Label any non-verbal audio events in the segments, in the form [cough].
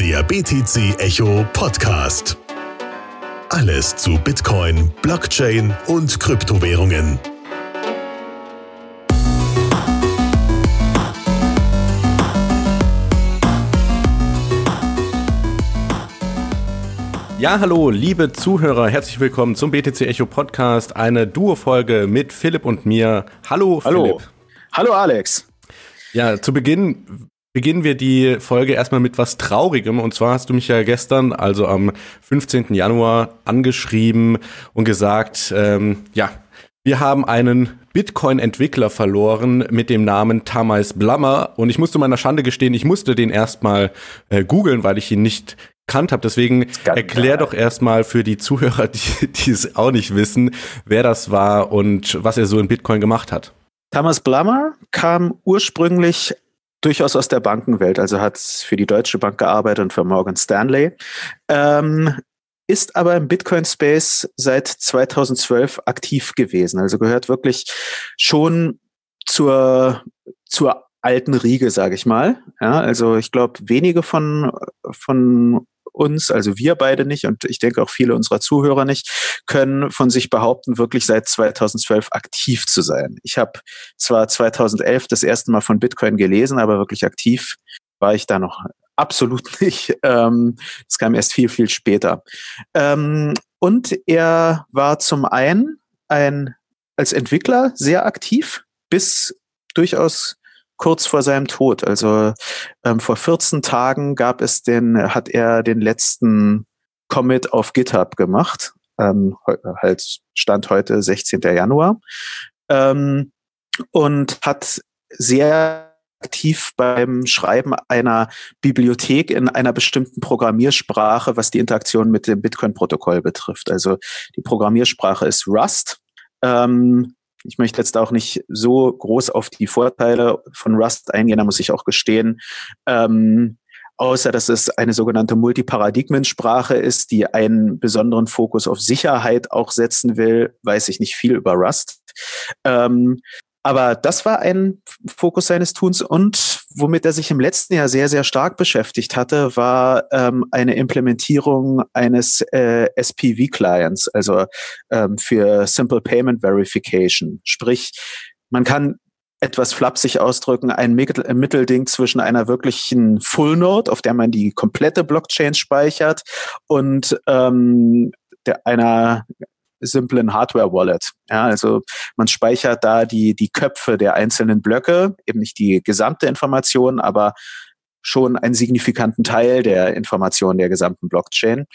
Der BTC Echo Podcast. Alles zu Bitcoin, Blockchain und Kryptowährungen. Ja, hallo, liebe Zuhörer, herzlich willkommen zum BTC Echo Podcast, eine Duo-Folge mit Philipp und mir. Hallo, Hallo. Philipp. Hallo Alex. Ja, zu Beginn beginnen wir die Folge erstmal mit was Traurigem. Und zwar hast du mich ja gestern, also am 15. Januar, angeschrieben und gesagt, ähm, ja, wir haben einen Bitcoin-Entwickler verloren mit dem Namen Tamais Blammer. Und ich musste meiner Schande gestehen, ich musste den erstmal äh, googeln, weil ich ihn nicht kannt habe. Deswegen erklär doch erstmal für die Zuhörer, die, die es auch nicht wissen, wer das war und was er so in Bitcoin gemacht hat. Thomas Blammer kam ursprünglich durchaus aus der Bankenwelt, also hat für die Deutsche Bank gearbeitet und für Morgan Stanley, ähm, ist aber im Bitcoin-Space seit 2012 aktiv gewesen, also gehört wirklich schon zur, zur alten Riege, sage ich mal. Ja, also ich glaube, wenige von, von uns, also wir beide nicht und ich denke auch viele unserer Zuhörer nicht, können von sich behaupten, wirklich seit 2012 aktiv zu sein. Ich habe zwar 2011 das erste Mal von Bitcoin gelesen, aber wirklich aktiv war ich da noch absolut [laughs] nicht. Ähm, kam erst viel, viel später. Ähm, und er war zum einen ein, als Entwickler sehr aktiv, bis durchaus kurz vor seinem Tod. Also ähm, vor 14 Tagen gab es den, hat er den letzten Commit auf GitHub gemacht. Ähm, halt Stand heute 16. Januar. Ähm, und hat sehr aktiv beim Schreiben einer Bibliothek in einer bestimmten Programmiersprache, was die Interaktion mit dem Bitcoin-Protokoll betrifft. Also die Programmiersprache ist Rust. Ähm, ich möchte jetzt auch nicht so groß auf die Vorteile von Rust eingehen, da muss ich auch gestehen. Ähm, außer dass es eine sogenannte Multiparadigmensprache ist, die einen besonderen Fokus auf Sicherheit auch setzen will, weiß ich nicht viel über Rust. Ähm, aber das war ein Fokus seines Tuns und womit er sich im letzten Jahr sehr, sehr stark beschäftigt hatte, war ähm, eine Implementierung eines äh, SPV-Clients, also ähm, für Simple Payment Verification. Sprich, man kann etwas flapsig ausdrücken, ein Mittel- ein Mittelding zwischen einer wirklichen Full Node, auf der man die komplette Blockchain speichert, und ähm, der, einer simplen Hardware-Wallet. Ja, also man speichert da die, die Köpfe der einzelnen Blöcke, eben nicht die gesamte Information, aber schon einen signifikanten Teil der Information der gesamten Blockchain.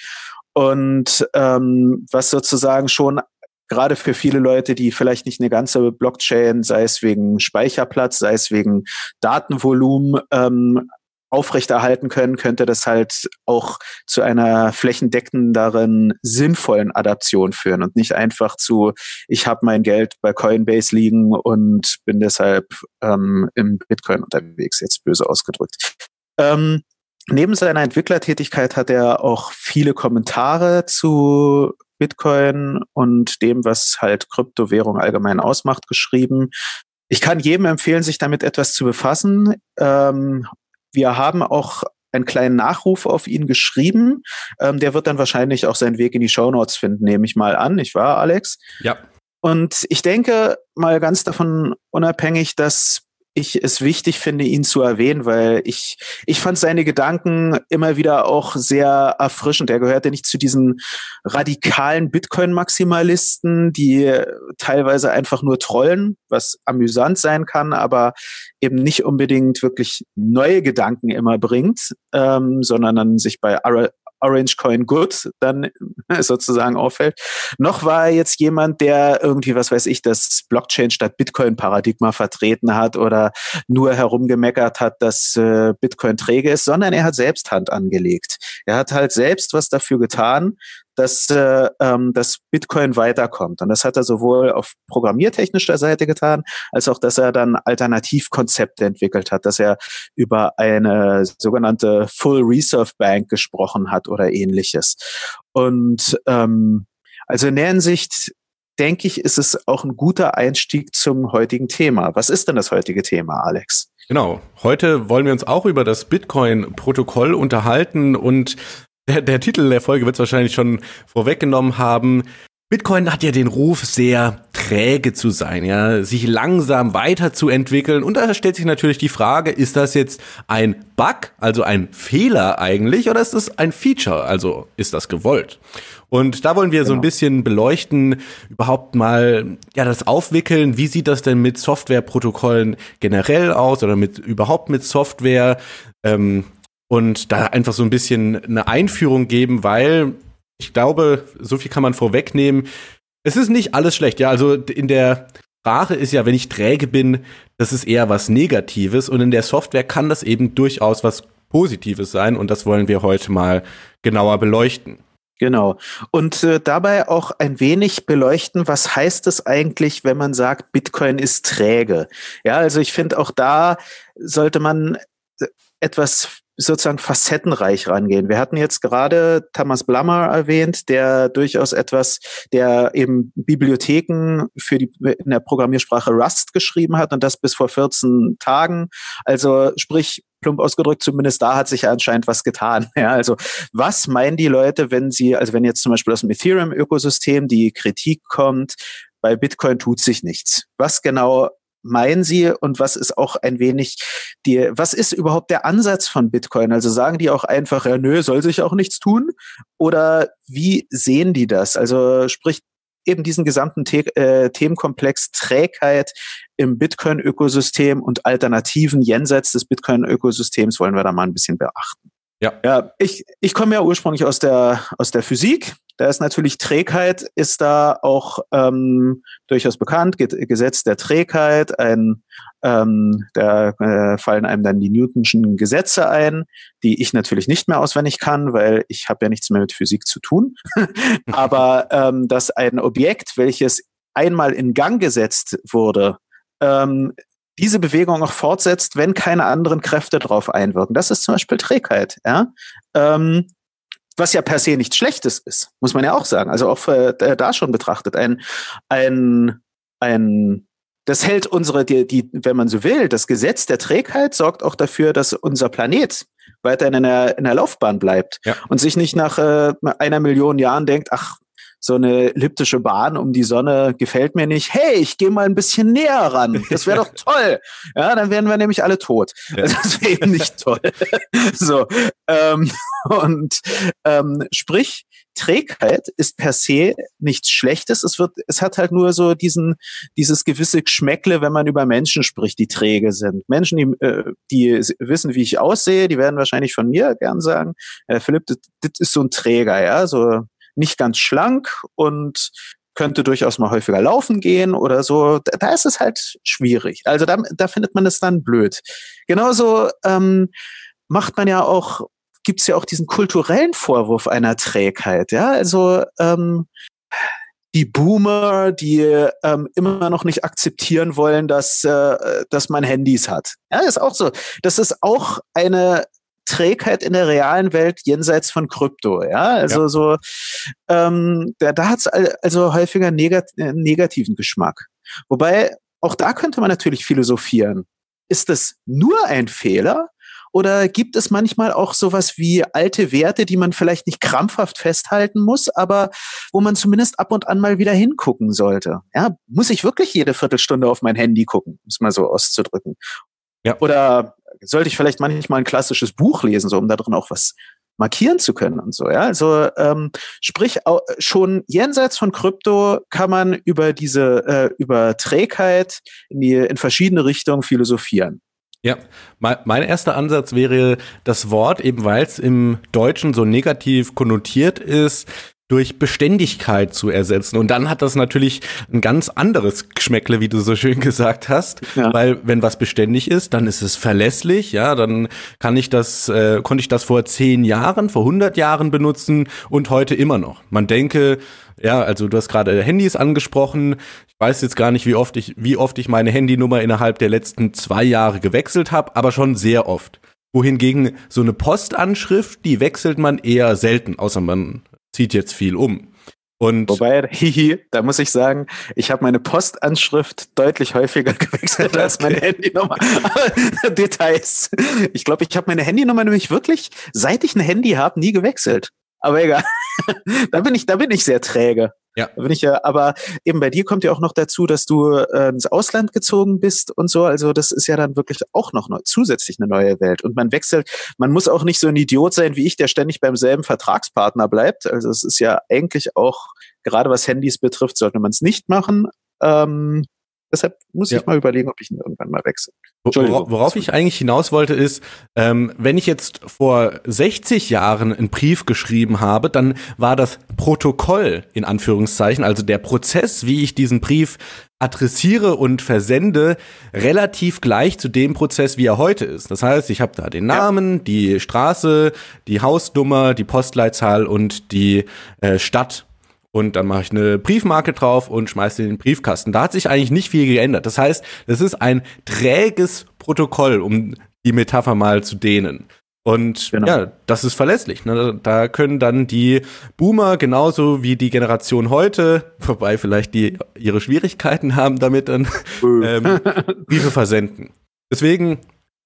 Und ähm, was sozusagen schon gerade für viele Leute, die vielleicht nicht eine ganze Blockchain, sei es wegen Speicherplatz, sei es wegen Datenvolumen, ähm, aufrechterhalten können, könnte das halt auch zu einer flächendeckenderen, sinnvollen Adaption führen und nicht einfach zu, ich habe mein Geld bei Coinbase liegen und bin deshalb ähm, im Bitcoin unterwegs, jetzt böse ausgedrückt. Ähm, neben seiner Entwicklertätigkeit hat er auch viele Kommentare zu Bitcoin und dem, was halt Kryptowährung allgemein ausmacht, geschrieben. Ich kann jedem empfehlen, sich damit etwas zu befassen. Ähm, wir haben auch einen kleinen Nachruf auf ihn geschrieben. Ähm, der wird dann wahrscheinlich auch seinen Weg in die Shownotes finden, nehme ich mal an. Nicht wahr, Alex? Ja. Und ich denke mal ganz davon unabhängig, dass ich es wichtig finde, ihn zu erwähnen, weil ich, ich fand seine Gedanken immer wieder auch sehr erfrischend. Er gehörte nicht zu diesen radikalen Bitcoin-Maximalisten, die teilweise einfach nur trollen, was amüsant sein kann, aber eben nicht unbedingt wirklich neue Gedanken immer bringt, ähm, sondern dann sich bei Orange Coin Good dann sozusagen auffällt. Noch war er jetzt jemand, der irgendwie, was weiß ich, das Blockchain statt Bitcoin Paradigma vertreten hat oder nur herumgemeckert hat, dass äh, Bitcoin träge ist, sondern er hat selbst Hand angelegt. Er hat halt selbst was dafür getan, dass, äh, ähm, dass Bitcoin weiterkommt. Und das hat er sowohl auf programmiertechnischer Seite getan, als auch, dass er dann Alternativkonzepte entwickelt hat, dass er über eine sogenannte Full Reserve Bank gesprochen hat oder ähnliches. Und ähm, also in der Hinsicht denke ich, ist es auch ein guter Einstieg zum heutigen Thema. Was ist denn das heutige Thema, Alex? Genau. Heute wollen wir uns auch über das Bitcoin-Protokoll unterhalten und der, der Titel der Folge wird es wahrscheinlich schon vorweggenommen haben. Bitcoin hat ja den Ruf, sehr träge zu sein, ja, sich langsam weiterzuentwickeln. Und da stellt sich natürlich die Frage, ist das jetzt ein Bug, also ein Fehler eigentlich, oder ist das ein Feature, also ist das gewollt? Und da wollen wir genau. so ein genau. bisschen beleuchten, überhaupt mal, ja, das Aufwickeln. Wie sieht das denn mit Softwareprotokollen generell aus oder mit, überhaupt mit Software? Ähm, und da einfach so ein bisschen eine Einführung geben, weil ich glaube, so viel kann man vorwegnehmen. Es ist nicht alles schlecht, ja. Also in der Sprache ist ja, wenn ich träge bin, das ist eher was Negatives und in der Software kann das eben durchaus was Positives sein und das wollen wir heute mal genauer beleuchten. Genau. Und äh, dabei auch ein wenig beleuchten, was heißt es eigentlich, wenn man sagt, Bitcoin ist träge? Ja, also ich finde auch da sollte man äh, etwas sozusagen facettenreich rangehen. Wir hatten jetzt gerade Thomas Blammer erwähnt, der durchaus etwas, der eben Bibliotheken für die in der Programmiersprache Rust geschrieben hat und das bis vor 14 Tagen. Also sprich plump ausgedrückt, zumindest da hat sich anscheinend was getan. [laughs] Ja, also was meinen die Leute, wenn sie, also wenn jetzt zum Beispiel aus dem Ethereum-Ökosystem die Kritik kommt, bei Bitcoin tut sich nichts. Was genau meinen Sie und was ist auch ein wenig die, was ist überhaupt der Ansatz von Bitcoin? Also sagen die auch einfach, ja, nö, soll sich auch nichts tun? Oder wie sehen die das? Also sprich, eben diesen gesamten The äh, Themenkomplex Trägheit im Bitcoin-Ökosystem und Alternativen jenseits des Bitcoin-Ökosystems wollen wir da mal ein bisschen beachten. Ja. Ja, ich, ich komme ja ursprünglich aus der, aus der Physik. Da ist natürlich Trägheit, ist da auch ähm, durchaus bekannt, Gesetz der Trägheit, ein, ähm, da äh, fallen einem dann die Newtonschen Gesetze ein, die ich natürlich nicht mehr auswendig kann, weil ich habe ja nichts mehr mit Physik zu tun. [laughs] Aber ähm, dass ein Objekt, welches einmal in Gang gesetzt wurde, ähm, diese Bewegung auch fortsetzt, wenn keine anderen Kräfte drauf einwirken. Das ist zum Beispiel Trägheit. Ja? Ähm, was ja per se nichts Schlechtes ist, muss man ja auch sagen. Also auch äh, da schon betrachtet. Ein, ein, ein, das hält unsere, die, die, wenn man so will, das Gesetz der Trägheit sorgt auch dafür, dass unser Planet weiterhin in der, in der Laufbahn bleibt ja. und sich nicht nach äh, einer Million Jahren denkt, ach, so eine elliptische Bahn um die Sonne gefällt mir nicht. Hey, ich gehe mal ein bisschen näher ran. Das wäre doch [laughs] toll. Ja, dann wären wir nämlich alle tot. Ja. Das wäre eben nicht toll. [laughs] so ähm, und ähm, sprich Trägheit ist per se nichts Schlechtes. Es wird, es hat halt nur so diesen, dieses gewisse Geschmäckle, wenn man über Menschen spricht, die träge sind. Menschen, die, äh, die wissen, wie ich aussehe, die werden wahrscheinlich von mir gern sagen, äh, Philipp, das, das ist so ein Träger, ja, so nicht ganz schlank und könnte durchaus mal häufiger laufen gehen oder so. Da ist es halt schwierig. Also da, da findet man es dann blöd. Genauso ähm, macht man ja auch, gibt es ja auch diesen kulturellen Vorwurf einer Trägheit. Ja, also ähm, die Boomer, die ähm, immer noch nicht akzeptieren wollen, dass, äh, dass man Handys hat. Ja, ist auch so. Das ist auch eine Trägheit in der realen Welt jenseits von Krypto. Ja, also ja. so, ähm, da, da hat es also häufiger negat äh, negativen Geschmack. Wobei auch da könnte man natürlich philosophieren. Ist das nur ein Fehler? Oder gibt es manchmal auch sowas wie alte Werte, die man vielleicht nicht krampfhaft festhalten muss, aber wo man zumindest ab und an mal wieder hingucken sollte? Ja, muss ich wirklich jede Viertelstunde auf mein Handy gucken, um es mal so auszudrücken? Ja. Oder sollte ich vielleicht manchmal ein klassisches Buch lesen, so um da drin auch was markieren zu können und so. Ja, also ähm, sprich schon jenseits von Krypto kann man über diese äh, über Trägheit in die in verschiedene Richtungen philosophieren. Ja, mein erster Ansatz wäre das Wort, eben weil es im Deutschen so negativ konnotiert ist, durch Beständigkeit zu ersetzen. Und dann hat das natürlich ein ganz anderes Geschmäckle, wie du so schön [laughs] gesagt hast. Ja. Weil wenn was beständig ist, dann ist es verlässlich, ja, dann kann ich das, äh, konnte ich das vor zehn Jahren, vor 100 Jahren benutzen und heute immer noch. Man denke, ja, also du hast gerade Handys angesprochen. Ich weiß jetzt gar nicht, wie oft ich, wie oft ich meine Handynummer innerhalb der letzten zwei Jahre gewechselt habe, aber schon sehr oft wohingegen so eine Postanschrift, die wechselt man eher selten, außer man zieht jetzt viel um. Und Wobei, [laughs] hihi, da muss ich sagen, ich habe meine Postanschrift deutlich häufiger [laughs] gewechselt als meine Handynummer. [laughs] Details. Ich glaube, ich habe meine Handynummer nämlich wirklich, seit ich ein Handy habe, nie gewechselt. Aber egal. da bin ich, da bin ich sehr träge. Ja. Da bin ich ja, aber eben bei dir kommt ja auch noch dazu, dass du äh, ins Ausland gezogen bist und so. Also das ist ja dann wirklich auch noch neu, zusätzlich eine neue Welt. Und man wechselt, man muss auch nicht so ein Idiot sein wie ich, der ständig beim selben Vertragspartner bleibt. Also es ist ja eigentlich auch, gerade was Handys betrifft, sollte man es nicht machen. Ähm, Deshalb muss ja. ich mal überlegen, ob ich ihn irgendwann mal wechsle. Wor worauf ich eigentlich hinaus wollte, ist, ähm, wenn ich jetzt vor 60 Jahren einen Brief geschrieben habe, dann war das Protokoll in Anführungszeichen, also der Prozess, wie ich diesen Brief adressiere und versende, relativ gleich zu dem Prozess, wie er heute ist. Das heißt, ich habe da den Namen, ja. die Straße, die Hausnummer, die Postleitzahl und die äh, Stadt und dann mache ich eine Briefmarke drauf und schmeiße den Briefkasten. Da hat sich eigentlich nicht viel geändert. Das heißt, das ist ein träges Protokoll, um die Metapher mal zu dehnen. Und genau. ja, das ist verlässlich. Ne? Da können dann die Boomer genauso wie die Generation heute, wobei vielleicht die ihre Schwierigkeiten haben, damit dann [laughs] ähm, Briefe versenden. Deswegen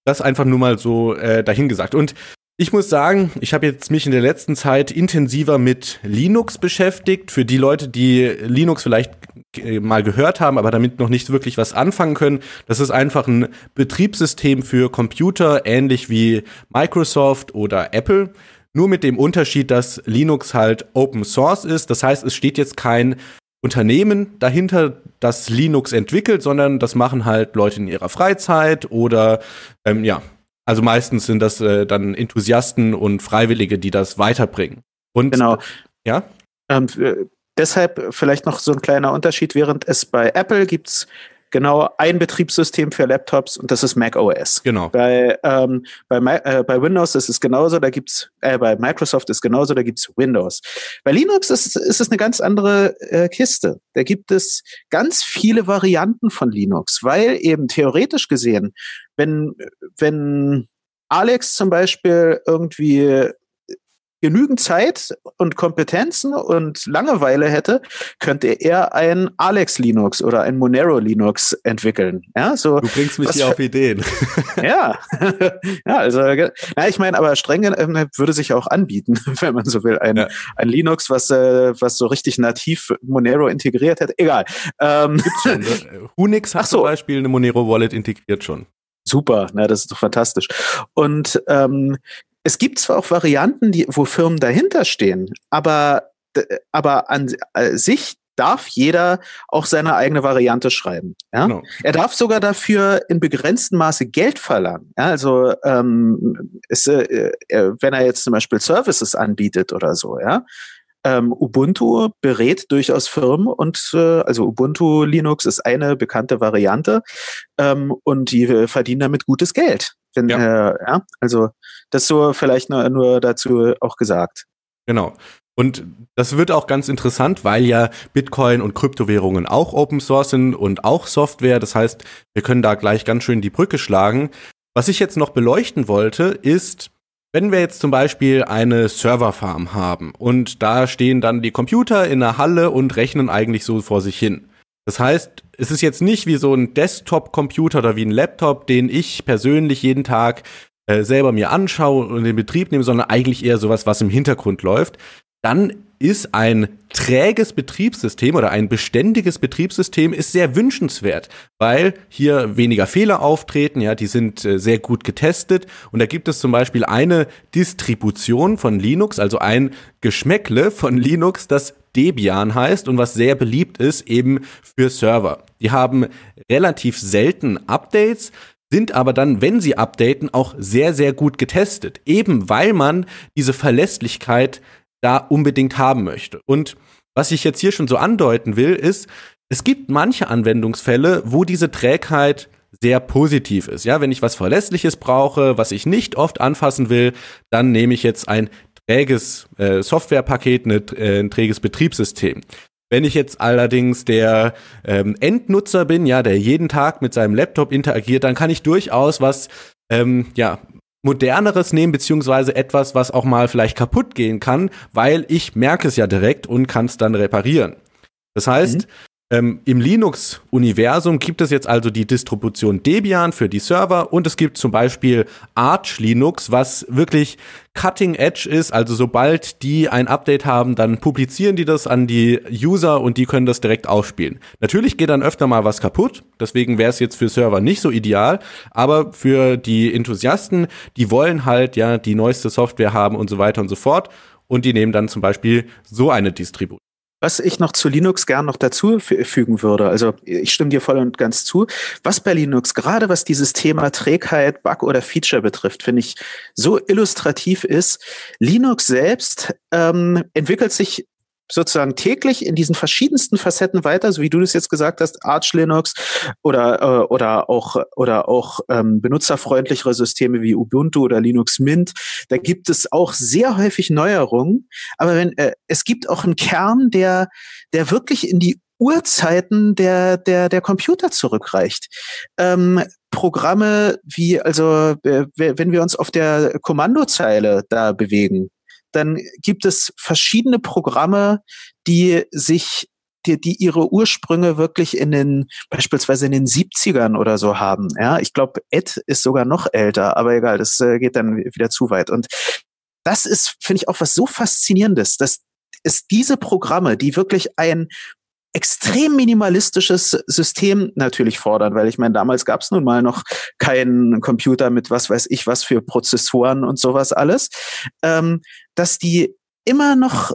das einfach nur mal so äh, dahingesagt. Und ich muss sagen, ich habe jetzt mich in der letzten Zeit intensiver mit Linux beschäftigt. Für die Leute, die Linux vielleicht äh, mal gehört haben, aber damit noch nicht wirklich was anfangen können, das ist einfach ein Betriebssystem für Computer, ähnlich wie Microsoft oder Apple. Nur mit dem Unterschied, dass Linux halt Open Source ist. Das heißt, es steht jetzt kein Unternehmen dahinter, das Linux entwickelt, sondern das machen halt Leute in ihrer Freizeit oder ähm, ja, also meistens sind das äh, dann Enthusiasten und Freiwillige, die das weiterbringen. Und genau. Ja. Ähm, äh, deshalb vielleicht noch so ein kleiner Unterschied, während es bei Apple gibt's genau ein Betriebssystem für Laptops und das ist Mac OS. Genau. Bei, ähm, bei, äh, bei Windows ist es genauso, da gibt's äh, bei Microsoft ist genauso, da gibt's Windows. Bei Linux ist, ist es eine ganz andere äh, Kiste. Da gibt es ganz viele Varianten von Linux, weil eben theoretisch gesehen, wenn, wenn Alex zum Beispiel irgendwie genügend Zeit und Kompetenzen und Langeweile hätte, könnte er ein Alex Linux oder ein Monero Linux entwickeln. Ja, so. Du bringst mich hier auf Ideen. [laughs] [laughs] ja, [laughs] ja, also, na, ich meine, aber streng äh, würde sich auch anbieten, wenn man so will, ein, ja. ein Linux, was, äh, was so richtig nativ Monero integriert hätte. Egal. Ähm, Gibt's schon. Ne? Unix hat so. zum Beispiel eine Monero Wallet integriert schon. Super, na, das ist doch fantastisch. Und ähm, es gibt zwar auch Varianten, die, wo Firmen dahinter stehen, aber, aber an äh, sich darf jeder auch seine eigene Variante schreiben. Ja? Genau. Er darf sogar dafür in begrenztem Maße Geld verlangen. Ja? Also ähm, ist, äh, äh, wenn er jetzt zum Beispiel Services anbietet oder so, ja. Ähm, Ubuntu berät durchaus Firmen und äh, also Ubuntu Linux ist eine bekannte Variante ähm, und die verdienen damit gutes Geld. Wenn, ja. Äh, ja, also das so vielleicht nur, nur dazu auch gesagt. Genau. Und das wird auch ganz interessant, weil ja Bitcoin und Kryptowährungen auch Open Source sind und auch Software. Das heißt, wir können da gleich ganz schön die Brücke schlagen. Was ich jetzt noch beleuchten wollte, ist, wenn wir jetzt zum Beispiel eine Serverfarm haben und da stehen dann die Computer in der Halle und rechnen eigentlich so vor sich hin. Das heißt, es ist jetzt nicht wie so ein Desktop-Computer oder wie ein Laptop, den ich persönlich jeden Tag äh, selber mir anschaue und in Betrieb nehme, sondern eigentlich eher sowas, was im Hintergrund läuft. Dann ist ein träges Betriebssystem oder ein beständiges Betriebssystem ist sehr wünschenswert, weil hier weniger Fehler auftreten, ja, die sind äh, sehr gut getestet und da gibt es zum Beispiel eine Distribution von Linux, also ein Geschmäckle von [laughs] Linux, das Debian heißt und was sehr beliebt ist eben für Server. Die haben relativ selten Updates, sind aber dann, wenn sie updaten, auch sehr, sehr gut getestet. Eben weil man diese Verlässlichkeit da unbedingt haben möchte. Und was ich jetzt hier schon so andeuten will, ist, es gibt manche Anwendungsfälle, wo diese Trägheit sehr positiv ist. Ja, wenn ich was Verlässliches brauche, was ich nicht oft anfassen will, dann nehme ich jetzt ein träges äh, Softwarepaket, eine, äh, ein träges Betriebssystem. Wenn ich jetzt allerdings der ähm, Endnutzer bin, ja, der jeden Tag mit seinem Laptop interagiert, dann kann ich durchaus was ähm, ja, moderneres nehmen, beziehungsweise etwas, was auch mal vielleicht kaputt gehen kann, weil ich merke es ja direkt und kann es dann reparieren. Das heißt, mhm. Ähm, Im Linux-Universum gibt es jetzt also die Distribution Debian für die Server und es gibt zum Beispiel Arch Linux, was wirklich cutting edge ist. Also sobald die ein Update haben, dann publizieren die das an die User und die können das direkt ausspielen. Natürlich geht dann öfter mal was kaputt, deswegen wäre es jetzt für Server nicht so ideal, aber für die Enthusiasten, die wollen halt ja die neueste Software haben und so weiter und so fort und die nehmen dann zum Beispiel so eine Distribution. Was ich noch zu Linux gern noch dazu fügen würde, also ich stimme dir voll und ganz zu, was bei Linux, gerade was dieses Thema Trägheit, Bug oder Feature betrifft, finde ich so illustrativ ist, Linux selbst ähm, entwickelt sich sozusagen täglich in diesen verschiedensten Facetten weiter, so wie du das jetzt gesagt hast, Arch Linux oder äh, oder auch oder auch ähm, benutzerfreundlichere Systeme wie Ubuntu oder Linux Mint. Da gibt es auch sehr häufig Neuerungen, aber wenn äh, es gibt auch einen Kern, der der wirklich in die Urzeiten der, der, der Computer zurückreicht. Ähm, Programme wie, also äh, wenn wir uns auf der Kommandozeile da bewegen, dann gibt es verschiedene Programme, die sich die, die ihre Ursprünge wirklich in den, beispielsweise in den 70ern oder so haben. Ja, ich glaube, Ed ist sogar noch älter, aber egal, das äh, geht dann wieder zu weit. Und das ist, finde ich, auch was so Faszinierendes, dass es diese Programme, die wirklich ein extrem minimalistisches System natürlich fordern, weil ich meine, damals gab es nun mal noch keinen Computer mit was weiß ich was für Prozessoren und sowas alles, ähm, dass die immer noch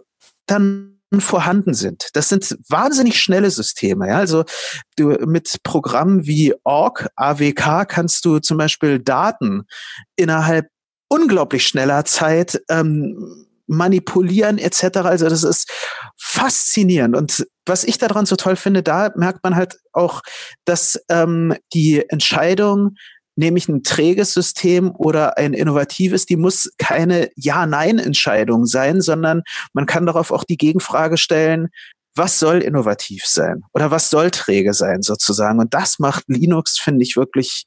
dann vorhanden sind. Das sind wahnsinnig schnelle Systeme. Ja? Also du mit Programmen wie Org, AWK kannst du zum Beispiel Daten innerhalb unglaublich schneller Zeit ähm, manipulieren etc. Also das ist faszinierend. Und was ich daran so toll finde, da merkt man halt auch, dass ähm, die Entscheidung, nämlich ein träges System oder ein innovatives, die muss keine Ja-Nein-Entscheidung sein, sondern man kann darauf auch die Gegenfrage stellen, was soll innovativ sein oder was soll träge sein sozusagen. Und das macht Linux, finde ich, wirklich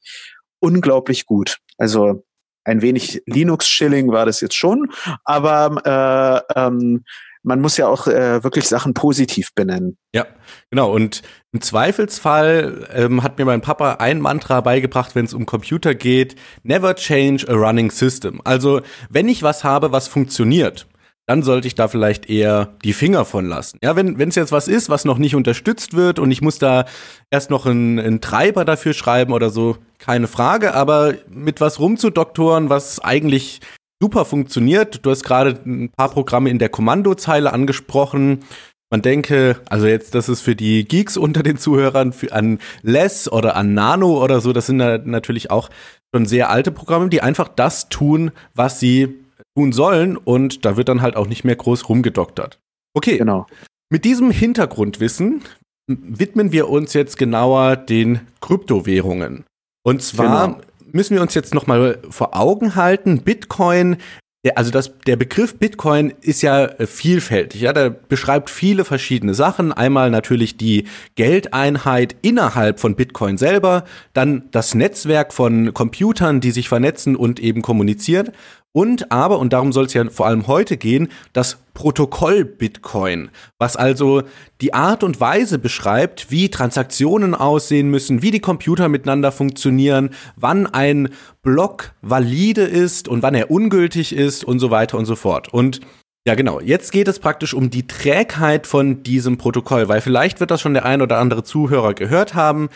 unglaublich gut. Also ein wenig Linux-Shilling war das jetzt schon, aber äh, ähm, man muss ja auch äh, wirklich Sachen positiv benennen. Ja, genau. Und im Zweifelsfall ähm, hat mir mein Papa ein Mantra beigebracht, wenn es um Computer geht: Never change a running system. Also, wenn ich was habe, was funktioniert, dann sollte ich da vielleicht eher die Finger von lassen. Ja, wenn es jetzt was ist, was noch nicht unterstützt wird und ich muss da erst noch einen, einen Treiber dafür schreiben oder so, keine Frage, aber mit was rumzudoktoren, was eigentlich super funktioniert. Du hast gerade ein paar Programme in der Kommandozeile angesprochen. Man denke, also jetzt, das ist für die Geeks unter den Zuhörern, für, an Less oder an Nano oder so, das sind natürlich auch schon sehr alte Programme, die einfach das tun, was sie tun sollen und da wird dann halt auch nicht mehr groß rumgedoktert. Okay, genau. Mit diesem Hintergrundwissen widmen wir uns jetzt genauer den Kryptowährungen. Und zwar genau. müssen wir uns jetzt noch mal vor Augen halten, Bitcoin der, also das, der Begriff Bitcoin ist ja äh, vielfältig. Ja, der beschreibt viele verschiedene Sachen. Einmal natürlich die Geldeinheit innerhalb von Bitcoin selber, dann das Netzwerk von Computern, die sich vernetzen und eben kommunizieren. Und aber, und darum soll es ja vor allem heute gehen, das Protokoll Bitcoin, was also die Art und Weise beschreibt, wie Transaktionen aussehen müssen, wie die Computer miteinander funktionieren, wann ein Block valide ist und wann er ungültig ist und so weiter und so fort. Und ja, genau. Jetzt geht es praktisch um die Trägheit von diesem Protokoll, weil vielleicht wird das schon der ein oder andere Zuhörer gehört haben.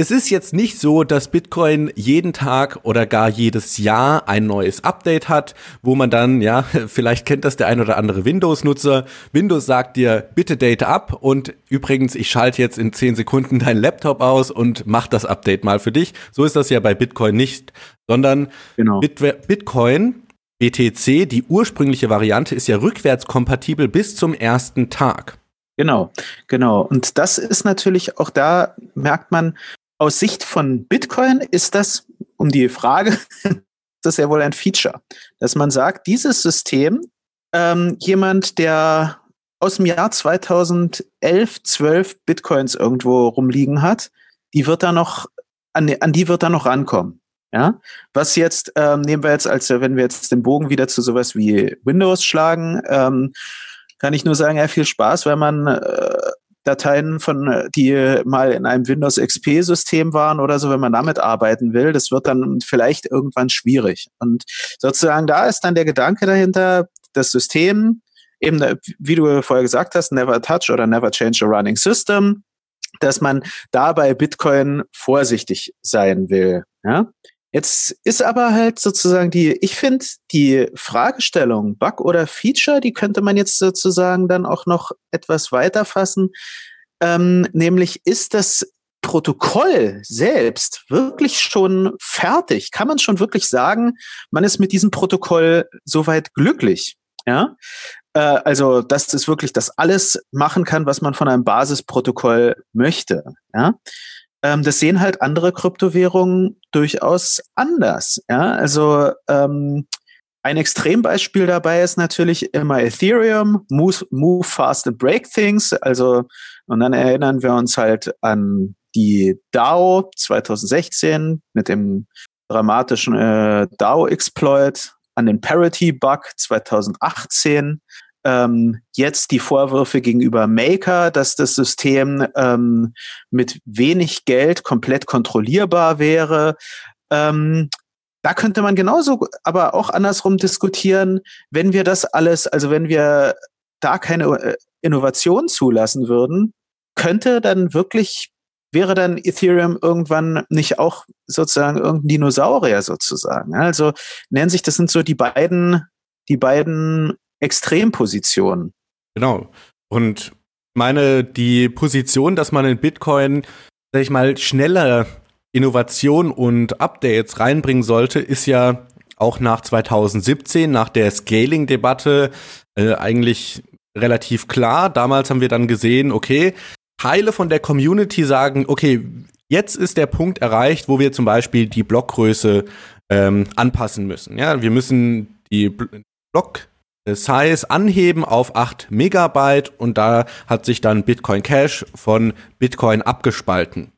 Es ist jetzt nicht so, dass Bitcoin jeden Tag oder gar jedes Jahr ein neues Update hat, wo man dann, ja, [laughs] vielleicht kennt das der ein oder andere Windows-Nutzer. Windows sagt dir, bitte date ab und übrigens, ich schalte jetzt in 10 Sekunden deinen Laptop aus und mach das Update mal für dich. So ist das ja bei Bitcoin nicht, sondern genau. Bit Bitcoin BTC, die ursprüngliche Variante, ist ja rückwärtskompatibel bis zum ersten Tag. Genau, genau. Und das ist natürlich auch da, merkt man, aus Sicht von Bitcoin ist das, um die Frage, [laughs] das ist ja wohl ein Feature, dass man sagt, dieses System, ähm, jemand, der aus dem Jahr 2011, 12 Bitcoins irgendwo rumliegen hat, die wird da noch, an, an die wird da noch rankommen. Ja, was jetzt ähm, nehmen wir jetzt, als wenn wir jetzt den Bogen wieder zu sowas wie Windows schlagen, ähm, kann ich nur sagen, ja, viel Spaß, wenn man äh, Dateien von, die mal in einem Windows XP-System waren oder so, wenn man damit arbeiten will, das wird dann vielleicht irgendwann schwierig. Und sozusagen da ist dann der Gedanke dahinter, das System, eben, wie du vorher gesagt hast, never touch oder never change a running system, dass man da bei Bitcoin vorsichtig sein will. Ja? Jetzt ist aber halt sozusagen die, ich finde, die Fragestellung Bug oder Feature, die könnte man jetzt sozusagen dann auch noch etwas weiter fassen. Ähm, nämlich ist das Protokoll selbst wirklich schon fertig? Kann man schon wirklich sagen, man ist mit diesem Protokoll soweit glücklich? Ja, äh, also dass es wirklich das alles machen kann, was man von einem Basisprotokoll möchte. Ja, ähm, das sehen halt andere Kryptowährungen durchaus anders. Ja, also ähm, ein Extrembeispiel dabei ist natürlich immer Ethereum, move, move fast and break things. Also, und dann erinnern wir uns halt an die DAO 2016 mit dem dramatischen äh, DAO-Exploit, an den Parity-Bug 2018 ähm, jetzt die Vorwürfe gegenüber Maker, dass das System ähm, mit wenig Geld komplett kontrollierbar wäre. Ähm, da könnte man genauso, aber auch andersrum diskutieren, wenn wir das alles, also wenn wir da keine äh, Innovation zulassen würden, könnte dann wirklich, wäre dann Ethereum irgendwann nicht auch sozusagen irgendein Dinosaurier sozusagen. Also nennen sich, das sind so die beiden, die beiden Extremposition. Genau. Und meine, die Position, dass man in Bitcoin, sag ich mal, schneller Innovation und Updates reinbringen sollte, ist ja auch nach 2017, nach der Scaling-Debatte, äh, eigentlich relativ klar. Damals haben wir dann gesehen, okay, Teile von der Community sagen, okay, jetzt ist der Punkt erreicht, wo wir zum Beispiel die Blockgröße ähm, anpassen müssen. Ja, wir müssen die Block Size anheben auf 8 Megabyte und da hat sich dann Bitcoin Cash von Bitcoin abgespalten.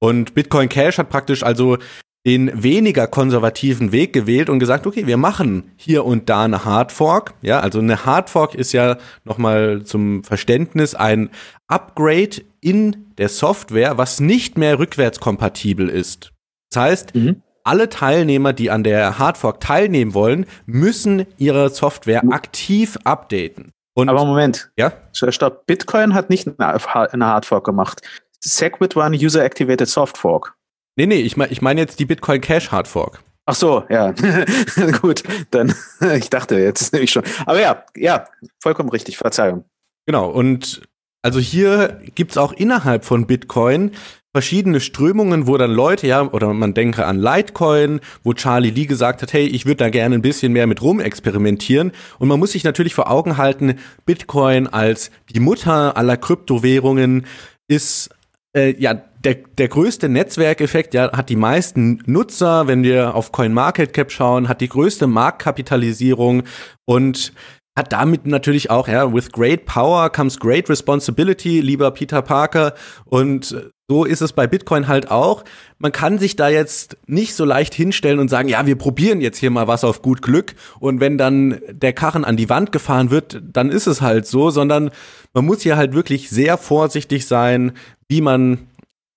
Und Bitcoin Cash hat praktisch also den weniger konservativen Weg gewählt und gesagt, okay, wir machen hier und da eine Hardfork. Ja, also eine Hardfork ist ja nochmal zum Verständnis ein Upgrade in der Software, was nicht mehr rückwärtskompatibel ist. Das heißt, mhm alle Teilnehmer, die an der Hardfork teilnehmen wollen, müssen ihre Software aktiv updaten. Und Aber Moment. Ja? Stopp. Bitcoin hat nicht eine Hardfork gemacht. Segwit war eine User-Activated Softfork. Nee, nee, ich meine ich mein jetzt die Bitcoin Cash Hardfork. Ach so, ja. [laughs] Gut, dann, [laughs] ich dachte jetzt [laughs] nämlich schon. Aber ja, ja, vollkommen richtig, Verzeihung. Genau, und also hier gibt es auch innerhalb von Bitcoin verschiedene Strömungen, wo dann Leute, ja, oder man denke an Litecoin, wo Charlie Lee gesagt hat, hey, ich würde da gerne ein bisschen mehr mit rum experimentieren. Und man muss sich natürlich vor Augen halten, Bitcoin als die Mutter aller Kryptowährungen ist äh, ja der, der größte Netzwerkeffekt, ja, hat die meisten Nutzer, wenn wir auf CoinMarketCap schauen, hat die größte Marktkapitalisierung und hat damit natürlich auch, ja, with great power comes great responsibility, lieber Peter Parker. Und so ist es bei Bitcoin halt auch. Man kann sich da jetzt nicht so leicht hinstellen und sagen, ja, wir probieren jetzt hier mal was auf gut Glück. Und wenn dann der Karren an die Wand gefahren wird, dann ist es halt so, sondern man muss hier halt wirklich sehr vorsichtig sein, wie man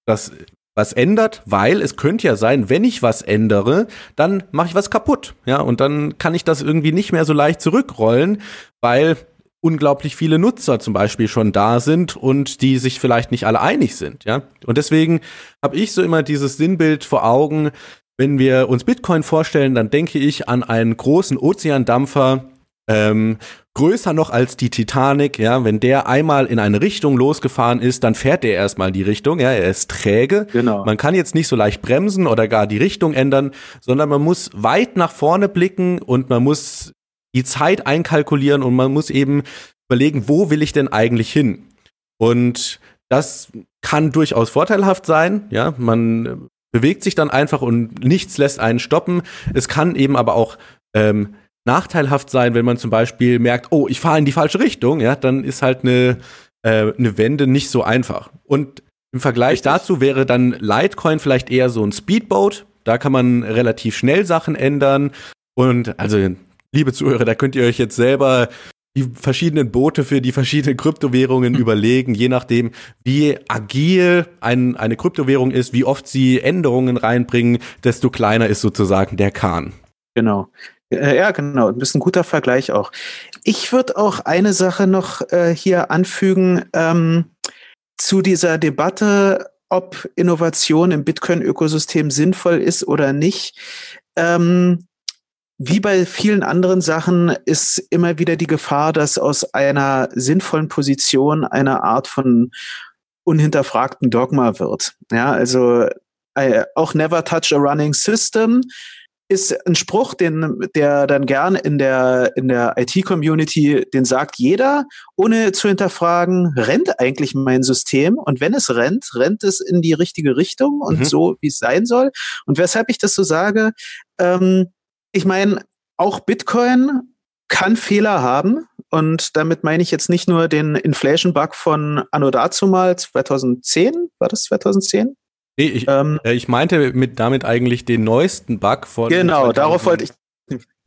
das was ändert, weil es könnte ja sein, wenn ich was ändere, dann mache ich was kaputt, ja, und dann kann ich das irgendwie nicht mehr so leicht zurückrollen, weil unglaublich viele Nutzer zum Beispiel schon da sind und die sich vielleicht nicht alle einig sind, ja. Und deswegen habe ich so immer dieses Sinnbild vor Augen, wenn wir uns Bitcoin vorstellen, dann denke ich an einen großen Ozeandampfer, ähm, größer noch als die Titanic, ja, wenn der einmal in eine Richtung losgefahren ist, dann fährt er erstmal die Richtung, ja, er ist träge. Genau. Man kann jetzt nicht so leicht bremsen oder gar die Richtung ändern, sondern man muss weit nach vorne blicken und man muss die Zeit einkalkulieren und man muss eben überlegen, wo will ich denn eigentlich hin? Und das kann durchaus vorteilhaft sein, ja, man bewegt sich dann einfach und nichts lässt einen stoppen. Es kann eben aber auch ähm, nachteilhaft sein, wenn man zum Beispiel merkt, oh, ich fahre in die falsche Richtung, ja, dann ist halt eine, äh, eine Wende nicht so einfach. Und im Vergleich Richtig. dazu wäre dann Litecoin vielleicht eher so ein Speedboat, Da kann man relativ schnell Sachen ändern. Und also, liebe Zuhörer, da könnt ihr euch jetzt selber die verschiedenen Boote für die verschiedenen Kryptowährungen mhm. [laughs] überlegen, je nachdem, wie agil ein, eine Kryptowährung ist, wie oft sie Änderungen reinbringen, desto kleiner ist sozusagen der Kahn. Genau. Äh, ja, genau. Das ist ein guter Vergleich auch. Ich würde auch eine Sache noch äh, hier anfügen ähm, zu dieser Debatte, ob Innovation im Bitcoin-Ökosystem sinnvoll ist oder nicht. Ähm, wie bei vielen anderen Sachen ist immer wieder die Gefahr, dass aus einer sinnvollen Position eine Art von unhinterfragten Dogma wird. Ja, also äh, auch never touch a running system ist ein Spruch, den, der dann gern in der, in der IT-Community, den sagt jeder, ohne zu hinterfragen, rennt eigentlich mein System? Und wenn es rennt, rennt es in die richtige Richtung und mhm. so, wie es sein soll. Und weshalb ich das so sage, ähm, ich meine, auch Bitcoin kann Fehler haben. Und damit meine ich jetzt nicht nur den Inflation-Bug von Anno dazumal 2010, war das 2010? Nee, ich, ähm, äh, ich meinte mit damit eigentlich den neuesten Bug von. Genau, darauf wollte ich.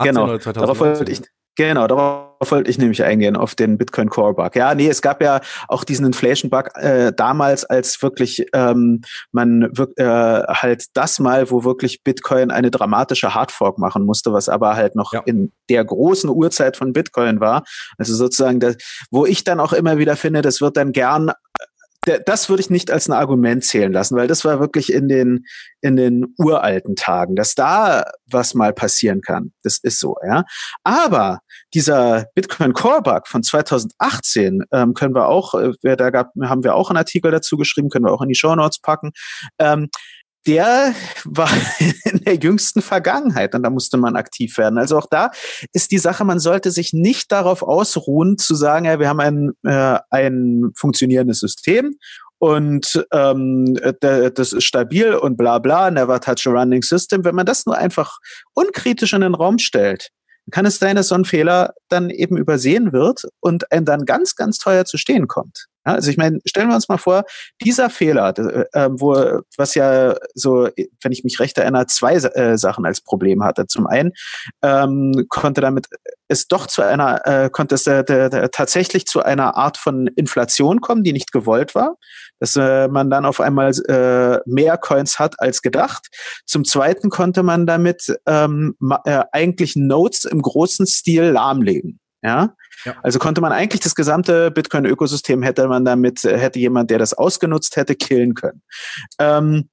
Genau, darauf wollte ich. Genau, darauf wollte ich nämlich eingehen, auf den Bitcoin Core Bug. Ja, nee, es gab ja auch diesen Inflation Bug äh, damals, als wirklich ähm, man äh, halt das mal, wo wirklich Bitcoin eine dramatische Hardfork machen musste, was aber halt noch ja. in der großen Uhrzeit von Bitcoin war. Also sozusagen, das, wo ich dann auch immer wieder finde, das wird dann gern das würde ich nicht als ein Argument zählen lassen, weil das war wirklich in den, in den uralten Tagen, dass da was mal passieren kann. Das ist so, ja. Aber dieser Bitcoin Core Bug von 2018 ähm, können wir auch, äh, da gab, haben wir auch einen Artikel dazu geschrieben, können wir auch in die Show Notes packen. Ähm, der war [laughs] in der jüngsten Vergangenheit und da musste man aktiv werden. Also auch da ist die Sache, man sollte sich nicht darauf ausruhen zu sagen, ja, wir haben ein, äh, ein funktionierendes System und ähm, das ist stabil und bla bla, never touch a running system. Wenn man das nur einfach unkritisch in den Raum stellt, kann es sein, dass so ein Fehler dann eben übersehen wird und einem dann ganz, ganz teuer zu stehen kommt. Also ich meine, stellen wir uns mal vor, dieser Fehler, äh, wo was ja so, wenn ich mich recht erinnere, zwei äh, Sachen als Problem hatte. Zum einen ähm, konnte damit es doch zu einer, äh, konnte es äh, tatsächlich zu einer Art von Inflation kommen, die nicht gewollt war, dass äh, man dann auf einmal äh, mehr Coins hat als gedacht. Zum zweiten konnte man damit ähm, äh, eigentlich Nodes im großen Stil lahmlegen. Ja, ja. Also konnte man eigentlich das gesamte Bitcoin-Ökosystem hätte man damit, hätte jemand, der das ausgenutzt hätte, killen können. Ähm,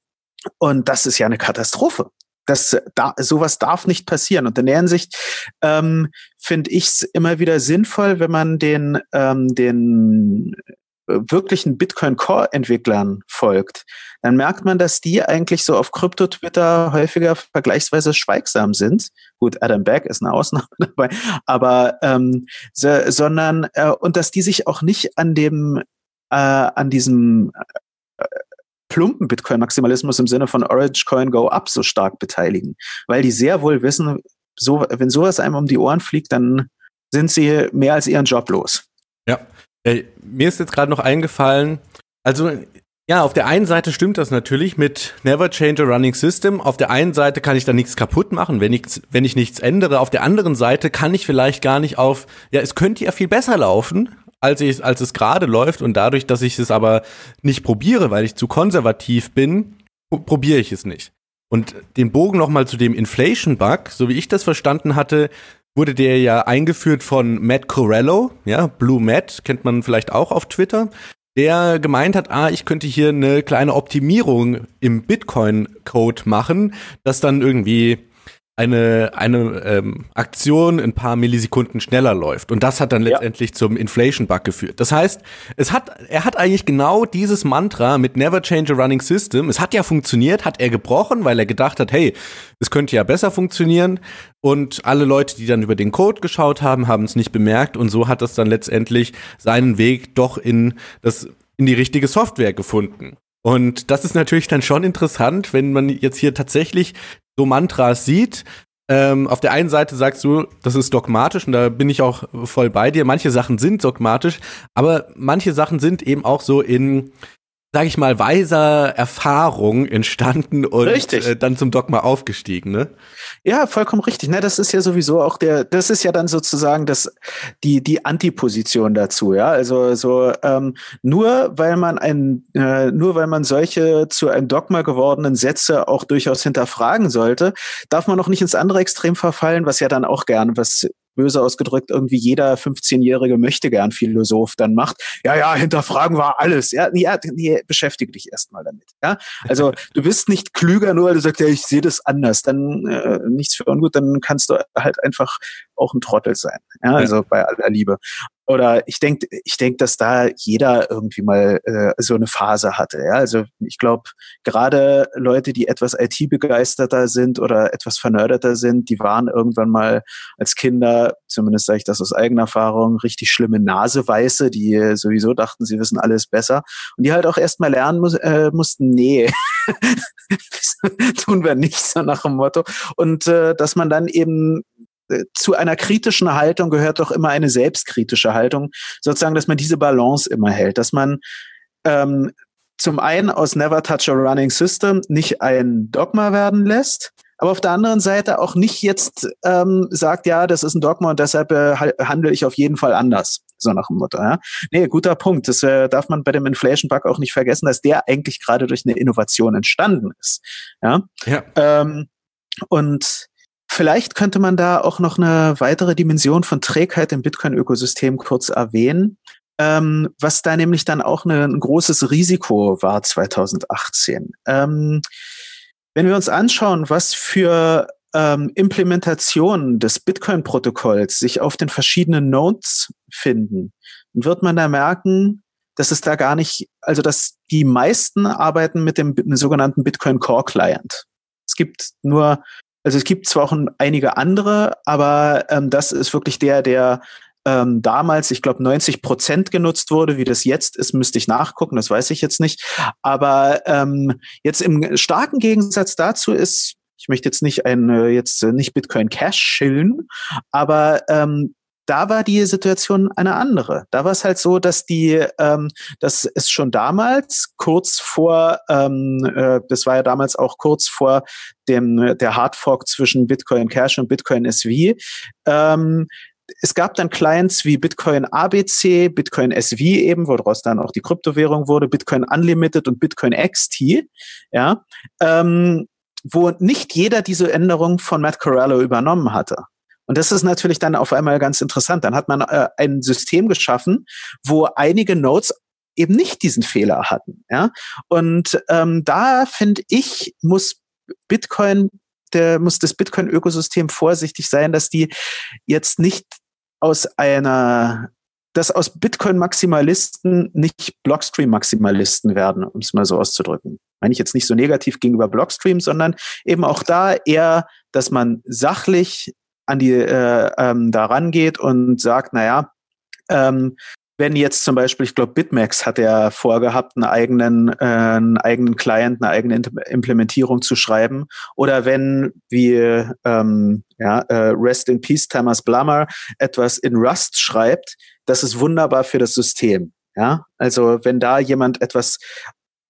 und das ist ja eine Katastrophe. Das, da, sowas darf nicht passieren. Und in der Hinsicht ähm, finde ich es immer wieder sinnvoll, wenn man den, ähm, den wirklichen Bitcoin-Core-Entwicklern folgt, dann merkt man, dass die eigentlich so auf Krypto-Twitter häufiger vergleichsweise schweigsam sind. Gut, Adam Back ist eine Ausnahme [laughs] dabei, aber ähm, so, sondern äh, und dass die sich auch nicht an dem äh, an diesem äh, plumpen Bitcoin-Maximalismus im Sinne von Orange Coin Go Up so stark beteiligen, weil die sehr wohl wissen, so, wenn sowas einem um die Ohren fliegt, dann sind sie mehr als ihren Job los. Ja, äh, mir ist jetzt gerade noch eingefallen, also ja, auf der einen Seite stimmt das natürlich mit Never Change a Running System. Auf der einen Seite kann ich da nichts kaputt machen, wenn ich, wenn ich nichts ändere. Auf der anderen Seite kann ich vielleicht gar nicht auf, ja, es könnte ja viel besser laufen, als, ich, als es gerade läuft. Und dadurch, dass ich es aber nicht probiere, weil ich zu konservativ bin, probiere ich es nicht. Und den Bogen nochmal zu dem Inflation Bug, so wie ich das verstanden hatte, wurde der ja eingeführt von Matt Corello, ja, Blue Matt, kennt man vielleicht auch auf Twitter, der gemeint hat, ah, ich könnte hier eine kleine Optimierung im Bitcoin-Code machen, das dann irgendwie eine, eine ähm, Aktion ein paar Millisekunden schneller läuft. Und das hat dann letztendlich ja. zum Inflation-Bug geführt. Das heißt, es hat, er hat eigentlich genau dieses Mantra mit Never Change a Running System. Es hat ja funktioniert, hat er gebrochen, weil er gedacht hat, hey, es könnte ja besser funktionieren. Und alle Leute, die dann über den Code geschaut haben, haben es nicht bemerkt. Und so hat es dann letztendlich seinen Weg doch in das, in die richtige Software gefunden. Und das ist natürlich dann schon interessant, wenn man jetzt hier tatsächlich so Mantras sieht. Ähm, auf der einen Seite sagst du, das ist dogmatisch und da bin ich auch voll bei dir. Manche Sachen sind dogmatisch, aber manche Sachen sind eben auch so in sag ich mal, weiser Erfahrung entstanden und äh, dann zum Dogma aufgestiegen, ne? Ja, vollkommen richtig. Ne, das ist ja sowieso auch der, das ist ja dann sozusagen das, die, die Antiposition dazu, ja. Also so ähm, nur weil man ein, äh, nur weil man solche zu einem Dogma gewordenen Sätze auch durchaus hinterfragen sollte, darf man noch nicht ins andere Extrem verfallen, was ja dann auch gern, was böse ausgedrückt irgendwie jeder 15-jährige möchte gern Philosoph dann macht. Ja, ja, hinterfragen war alles. Ja, ja nee, beschäftige dich erstmal damit. Ja, also du bist nicht klüger, nur weil du sagst, ja, ich sehe das anders. Dann äh, nichts für ungut, dann kannst du halt einfach auch ein Trottel sein. Ja, also ja. bei aller Liebe oder ich denke, ich denke, dass da jeder irgendwie mal äh, so eine Phase hatte. Ja? Also ich glaube, gerade Leute, die etwas IT-begeisterter sind oder etwas vernörderter sind, die waren irgendwann mal als Kinder, zumindest sage ich das aus eigener Erfahrung, richtig schlimme Naseweiße, die sowieso dachten, sie wissen alles besser und die halt auch erst mal lernen muss, äh, mussten, nee, [laughs] tun wir nicht so nach dem Motto. Und äh, dass man dann eben zu einer kritischen Haltung gehört doch immer eine selbstkritische Haltung, sozusagen, dass man diese Balance immer hält, dass man ähm, zum einen aus Never Touch a Running System nicht ein Dogma werden lässt, aber auf der anderen Seite auch nicht jetzt ähm, sagt, ja, das ist ein Dogma und deshalb äh, handle ich auf jeden Fall anders. So nach dem Motto. Ja? Nee, guter Punkt. Das äh, darf man bei dem Inflation Bug auch nicht vergessen, dass der eigentlich gerade durch eine Innovation entstanden ist. Ja. ja. Ähm, und Vielleicht könnte man da auch noch eine weitere Dimension von Trägheit im Bitcoin-Ökosystem kurz erwähnen, ähm, was da nämlich dann auch eine, ein großes Risiko war 2018. Ähm, wenn wir uns anschauen, was für ähm, Implementationen des Bitcoin-Protokolls sich auf den verschiedenen Nodes finden, wird man da merken, dass es da gar nicht, also dass die meisten arbeiten mit dem, dem sogenannten Bitcoin Core Client. Es gibt nur also es gibt zwar auch einige andere, aber ähm, das ist wirklich der, der ähm, damals, ich glaube, 90 Prozent genutzt wurde. Wie das jetzt ist, müsste ich nachgucken, das weiß ich jetzt nicht. Aber ähm, jetzt im starken Gegensatz dazu ist, ich möchte jetzt nicht ein, jetzt nicht Bitcoin Cash schillen, aber ähm, da war die Situation eine andere. Da war es halt so, dass die, ähm, dass es schon damals kurz vor, ähm, äh, das war ja damals auch kurz vor dem der Hardfork zwischen Bitcoin Cash und Bitcoin SV. Ähm, es gab dann Clients wie Bitcoin ABC, Bitcoin SV eben, woraus dann auch die Kryptowährung wurde, Bitcoin Unlimited und Bitcoin XT, ja, ähm, wo nicht jeder diese Änderung von Matt Corallo übernommen hatte. Und das ist natürlich dann auf einmal ganz interessant. Dann hat man äh, ein System geschaffen, wo einige Nodes eben nicht diesen Fehler hatten. Ja? Und ähm, da finde ich, muss Bitcoin, der muss das Bitcoin-Ökosystem vorsichtig sein, dass die jetzt nicht aus einer dass aus Bitcoin-Maximalisten nicht Blockstream-Maximalisten werden, um es mal so auszudrücken. Meine ich jetzt nicht so negativ gegenüber Blockstream, sondern eben auch da eher, dass man sachlich an die äh, ähm, da rangeht und sagt, naja, ähm, wenn jetzt zum Beispiel, ich glaube, BitMax hat ja vorgehabt, einen eigenen, äh, einen eigenen Client, eine eigene Implementierung zu schreiben. Oder wenn, wie ähm, ja, äh, Rest in Peace Thomas Blummer etwas in Rust schreibt, das ist wunderbar für das System. Ja, also wenn da jemand etwas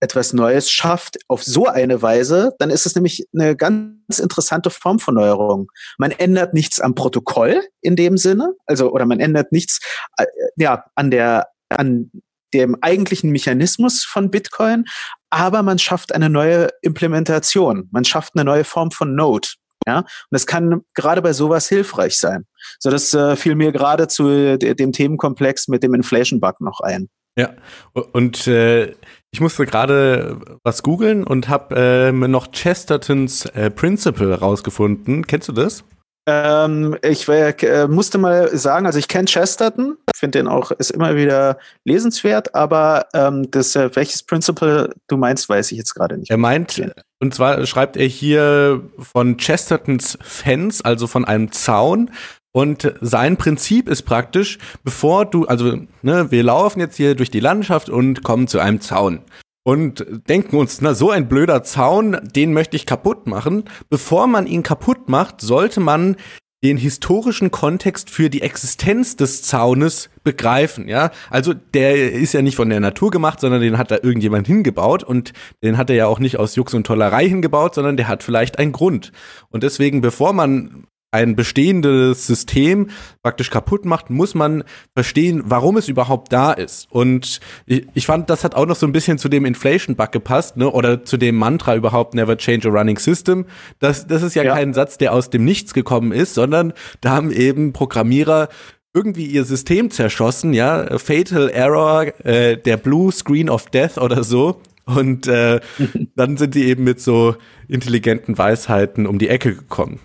etwas Neues schafft auf so eine Weise, dann ist es nämlich eine ganz interessante Form von Neuerung. Man ändert nichts am Protokoll in dem Sinne, also oder man ändert nichts äh, ja an der an dem eigentlichen Mechanismus von Bitcoin, aber man schafft eine neue Implementation, man schafft eine neue Form von Node. Ja, und das kann gerade bei sowas hilfreich sein. So, das äh, fiel mir gerade zu dem Themenkomplex mit dem Inflation Bug noch ein. Ja, und äh, ich musste gerade was googeln und habe äh, noch Chestertons äh, Principle rausgefunden. Kennst du das? Ähm, ich äh, musste mal sagen, also ich kenne Chesterton, finde den auch, ist immer wieder lesenswert, aber ähm, das, äh, welches Principle du meinst, weiß ich jetzt gerade nicht. Er meint, und zwar schreibt er hier von Chestertons Fans, also von einem Zaun, und sein Prinzip ist praktisch, bevor du, also ne, wir laufen jetzt hier durch die Landschaft und kommen zu einem Zaun und denken uns, na so ein blöder Zaun, den möchte ich kaputt machen. Bevor man ihn kaputt macht, sollte man den historischen Kontext für die Existenz des Zaunes begreifen, ja. Also der ist ja nicht von der Natur gemacht, sondern den hat da irgendjemand hingebaut und den hat er ja auch nicht aus Jux und Tollerei hingebaut, sondern der hat vielleicht einen Grund. Und deswegen, bevor man ein bestehendes System praktisch kaputt macht, muss man verstehen, warum es überhaupt da ist. Und ich, ich fand, das hat auch noch so ein bisschen zu dem Inflation-Bug gepasst, ne? oder zu dem Mantra überhaupt, never change a running system. Das, das ist ja, ja. kein Satz, der aus dem Nichts gekommen ist, sondern da haben eben Programmierer irgendwie ihr System zerschossen, ja, Fatal Error, äh, der Blue Screen of Death oder so. Und äh, [laughs] dann sind die eben mit so intelligenten Weisheiten um die Ecke gekommen.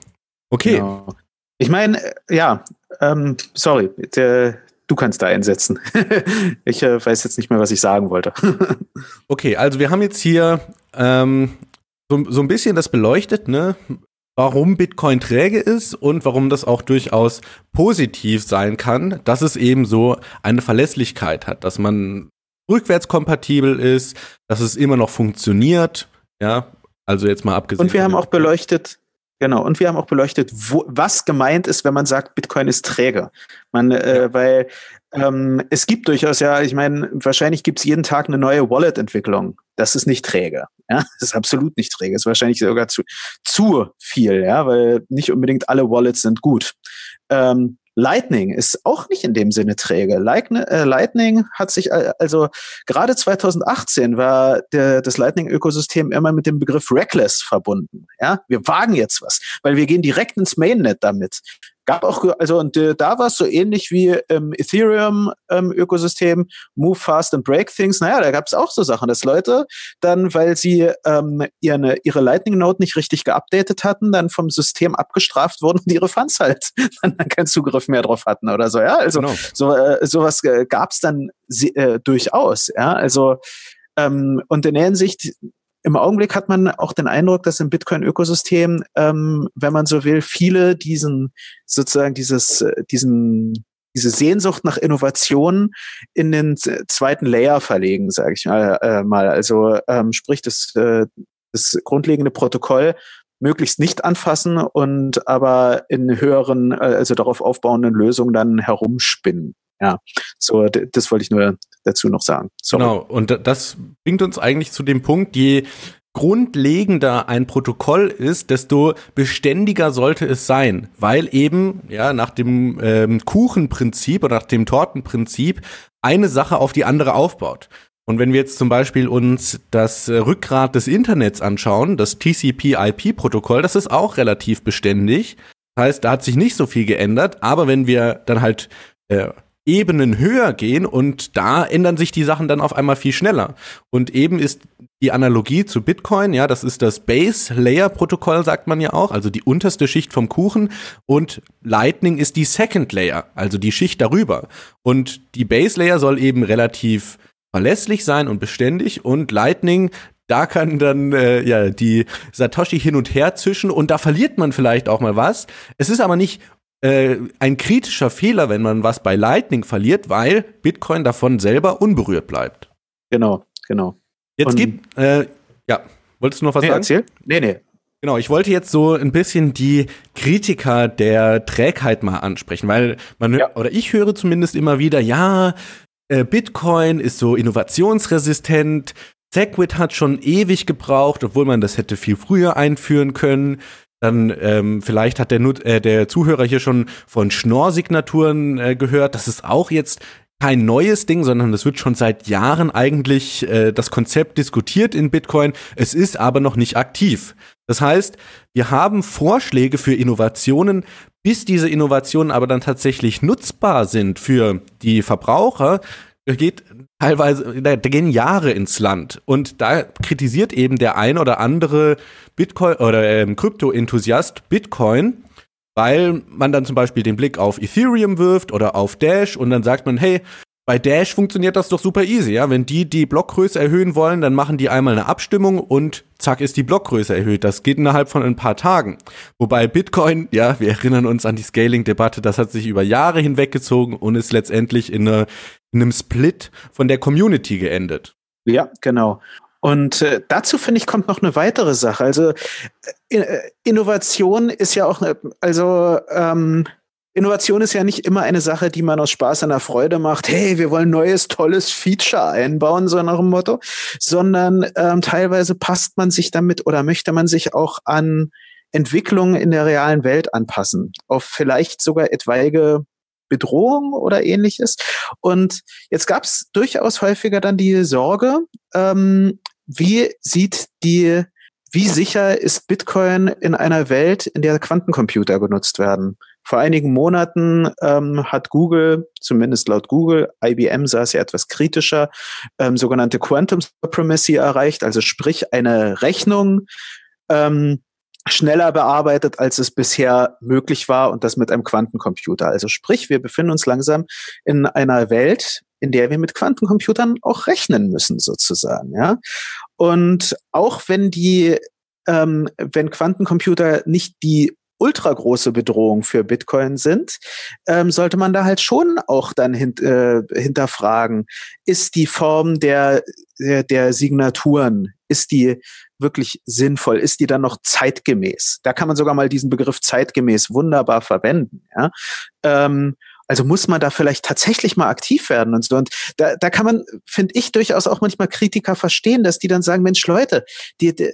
Okay. Genau. Ich meine, ja, ähm, sorry, der, du kannst da einsetzen. [laughs] ich äh, weiß jetzt nicht mehr, was ich sagen wollte. [laughs] okay, also wir haben jetzt hier ähm, so, so ein bisschen das beleuchtet, ne? warum Bitcoin träge ist und warum das auch durchaus positiv sein kann, dass es eben so eine Verlässlichkeit hat, dass man rückwärtskompatibel ist, dass es immer noch funktioniert, ja, also jetzt mal abgesehen. Und wir haben auch beleuchtet, Genau, und wir haben auch beleuchtet, wo, was gemeint ist, wenn man sagt, Bitcoin ist träge. Man, äh, weil ähm, es gibt durchaus ja, ich meine, wahrscheinlich gibt es jeden Tag eine neue Wallet-Entwicklung. Das ist nicht träge. Ja, das ist absolut nicht träge. Das ist wahrscheinlich sogar zu, zu viel, ja, weil nicht unbedingt alle Wallets sind gut. Ähm, Lightning ist auch nicht in dem Sinne träge. Äh, Lightning hat sich also gerade 2018 war der, das Lightning-Ökosystem immer mit dem Begriff reckless verbunden. Ja, wir wagen jetzt was, weil wir gehen direkt ins Mainnet damit gab auch, also und äh, da war es so ähnlich wie im Ethereum-Ökosystem, ähm, Move Fast and Break Things. Naja, da gab es auch so Sachen, dass Leute dann, weil sie ähm, ihre, ihre Lightning-Node nicht richtig geupdatet hatten, dann vom System abgestraft wurden und ihre Funds halt [laughs] dann keinen Zugriff mehr drauf hatten oder so. Ja, also genau. so äh, sowas äh, gab es dann äh, durchaus. Ja, also ähm, und in der Hinsicht im Augenblick hat man auch den Eindruck, dass im Bitcoin-Ökosystem, ähm, wenn man so will, viele diesen sozusagen dieses, äh, diesen diese Sehnsucht nach Innovation in den zweiten Layer verlegen, sage ich mal. Äh, mal. Also ähm, sprich das, äh, das grundlegende Protokoll möglichst nicht anfassen und aber in höheren, äh, also darauf aufbauenden Lösungen dann herumspinnen. Ja, so das wollte ich nur dazu noch sagen. Sorry. Genau, und das bringt uns eigentlich zu dem Punkt, je grundlegender ein Protokoll ist, desto beständiger sollte es sein, weil eben ja nach dem ähm, Kuchenprinzip oder nach dem Tortenprinzip eine Sache auf die andere aufbaut. Und wenn wir jetzt zum Beispiel uns das Rückgrat des Internets anschauen, das TCP/IP-Protokoll, das ist auch relativ beständig. Das heißt, da hat sich nicht so viel geändert. Aber wenn wir dann halt äh, Ebenen höher gehen und da ändern sich die Sachen dann auf einmal viel schneller. Und eben ist die Analogie zu Bitcoin, ja, das ist das Base Layer Protokoll, sagt man ja auch, also die unterste Schicht vom Kuchen und Lightning ist die Second Layer, also die Schicht darüber. Und die Base Layer soll eben relativ verlässlich sein und beständig und Lightning da kann dann äh, ja die Satoshi hin und her zischen und da verliert man vielleicht auch mal was. Es ist aber nicht äh, ein kritischer Fehler, wenn man was bei Lightning verliert, weil Bitcoin davon selber unberührt bleibt. Genau, genau. Jetzt Und, gibt, äh, ja, wolltest du noch was nee, sagen? Erzähl? Nee, nee. Genau, ich wollte jetzt so ein bisschen die Kritiker der Trägheit mal ansprechen, weil man, ja. oder ich höre zumindest immer wieder, ja, äh, Bitcoin ist so innovationsresistent, Segwit hat schon ewig gebraucht, obwohl man das hätte viel früher einführen können. Dann ähm, vielleicht hat der, äh, der Zuhörer hier schon von Schnorr-Signaturen äh, gehört. Das ist auch jetzt kein neues Ding, sondern es wird schon seit Jahren eigentlich äh, das Konzept diskutiert in Bitcoin. Es ist aber noch nicht aktiv. Das heißt, wir haben Vorschläge für Innovationen, bis diese Innovationen aber dann tatsächlich nutzbar sind für die Verbraucher, geht teilweise, da, gehen Jahre ins Land. Und da kritisiert eben der ein oder andere Bitcoin oder ähm, Krypto-Enthusiast Bitcoin, weil man dann zum Beispiel den Blick auf Ethereum wirft oder auf Dash und dann sagt man, hey, bei Dash funktioniert das doch super easy, ja. Wenn die die Blockgröße erhöhen wollen, dann machen die einmal eine Abstimmung und zack ist die Blockgröße erhöht. Das geht innerhalb von ein paar Tagen. Wobei Bitcoin, ja, wir erinnern uns an die Scaling-Debatte, das hat sich über Jahre hinweggezogen und ist letztendlich in, eine, in einem Split von der Community geendet. Ja, genau. Und äh, dazu finde ich kommt noch eine weitere Sache. Also äh, Innovation ist ja auch, also ähm, Innovation ist ja nicht immer eine Sache, die man aus Spaß an der Freude macht. Hey, wir wollen neues, tolles Feature einbauen, so nach dem Motto. Sondern ähm, teilweise passt man sich damit oder möchte man sich auch an Entwicklungen in der realen Welt anpassen. Auf vielleicht sogar etwaige Bedrohung oder ähnliches. Und jetzt gab es durchaus häufiger dann die Sorge, ähm, wie sieht die, wie sicher ist Bitcoin in einer Welt, in der Quantencomputer benutzt werden? Vor einigen Monaten ähm, hat Google, zumindest laut Google, IBM sah es ja etwas kritischer, ähm, sogenannte Quantum Supremacy erreicht, also sprich eine Rechnung ähm, schneller bearbeitet, als es bisher möglich war und das mit einem Quantencomputer. Also sprich, wir befinden uns langsam in einer Welt, in der wir mit Quantencomputern auch rechnen müssen, sozusagen. Ja, und auch wenn die, ähm, wenn Quantencomputer nicht die ultra große Bedrohung für Bitcoin sind, ähm, sollte man da halt schon auch dann hint, äh, hinterfragen, ist die Form der, der, der Signaturen, ist die wirklich sinnvoll? Ist die dann noch zeitgemäß? Da kann man sogar mal diesen Begriff zeitgemäß wunderbar verwenden. Ja? Ähm, also muss man da vielleicht tatsächlich mal aktiv werden und so. Und da, da kann man, finde ich, durchaus auch manchmal Kritiker verstehen, dass die dann sagen, Mensch, Leute, die, die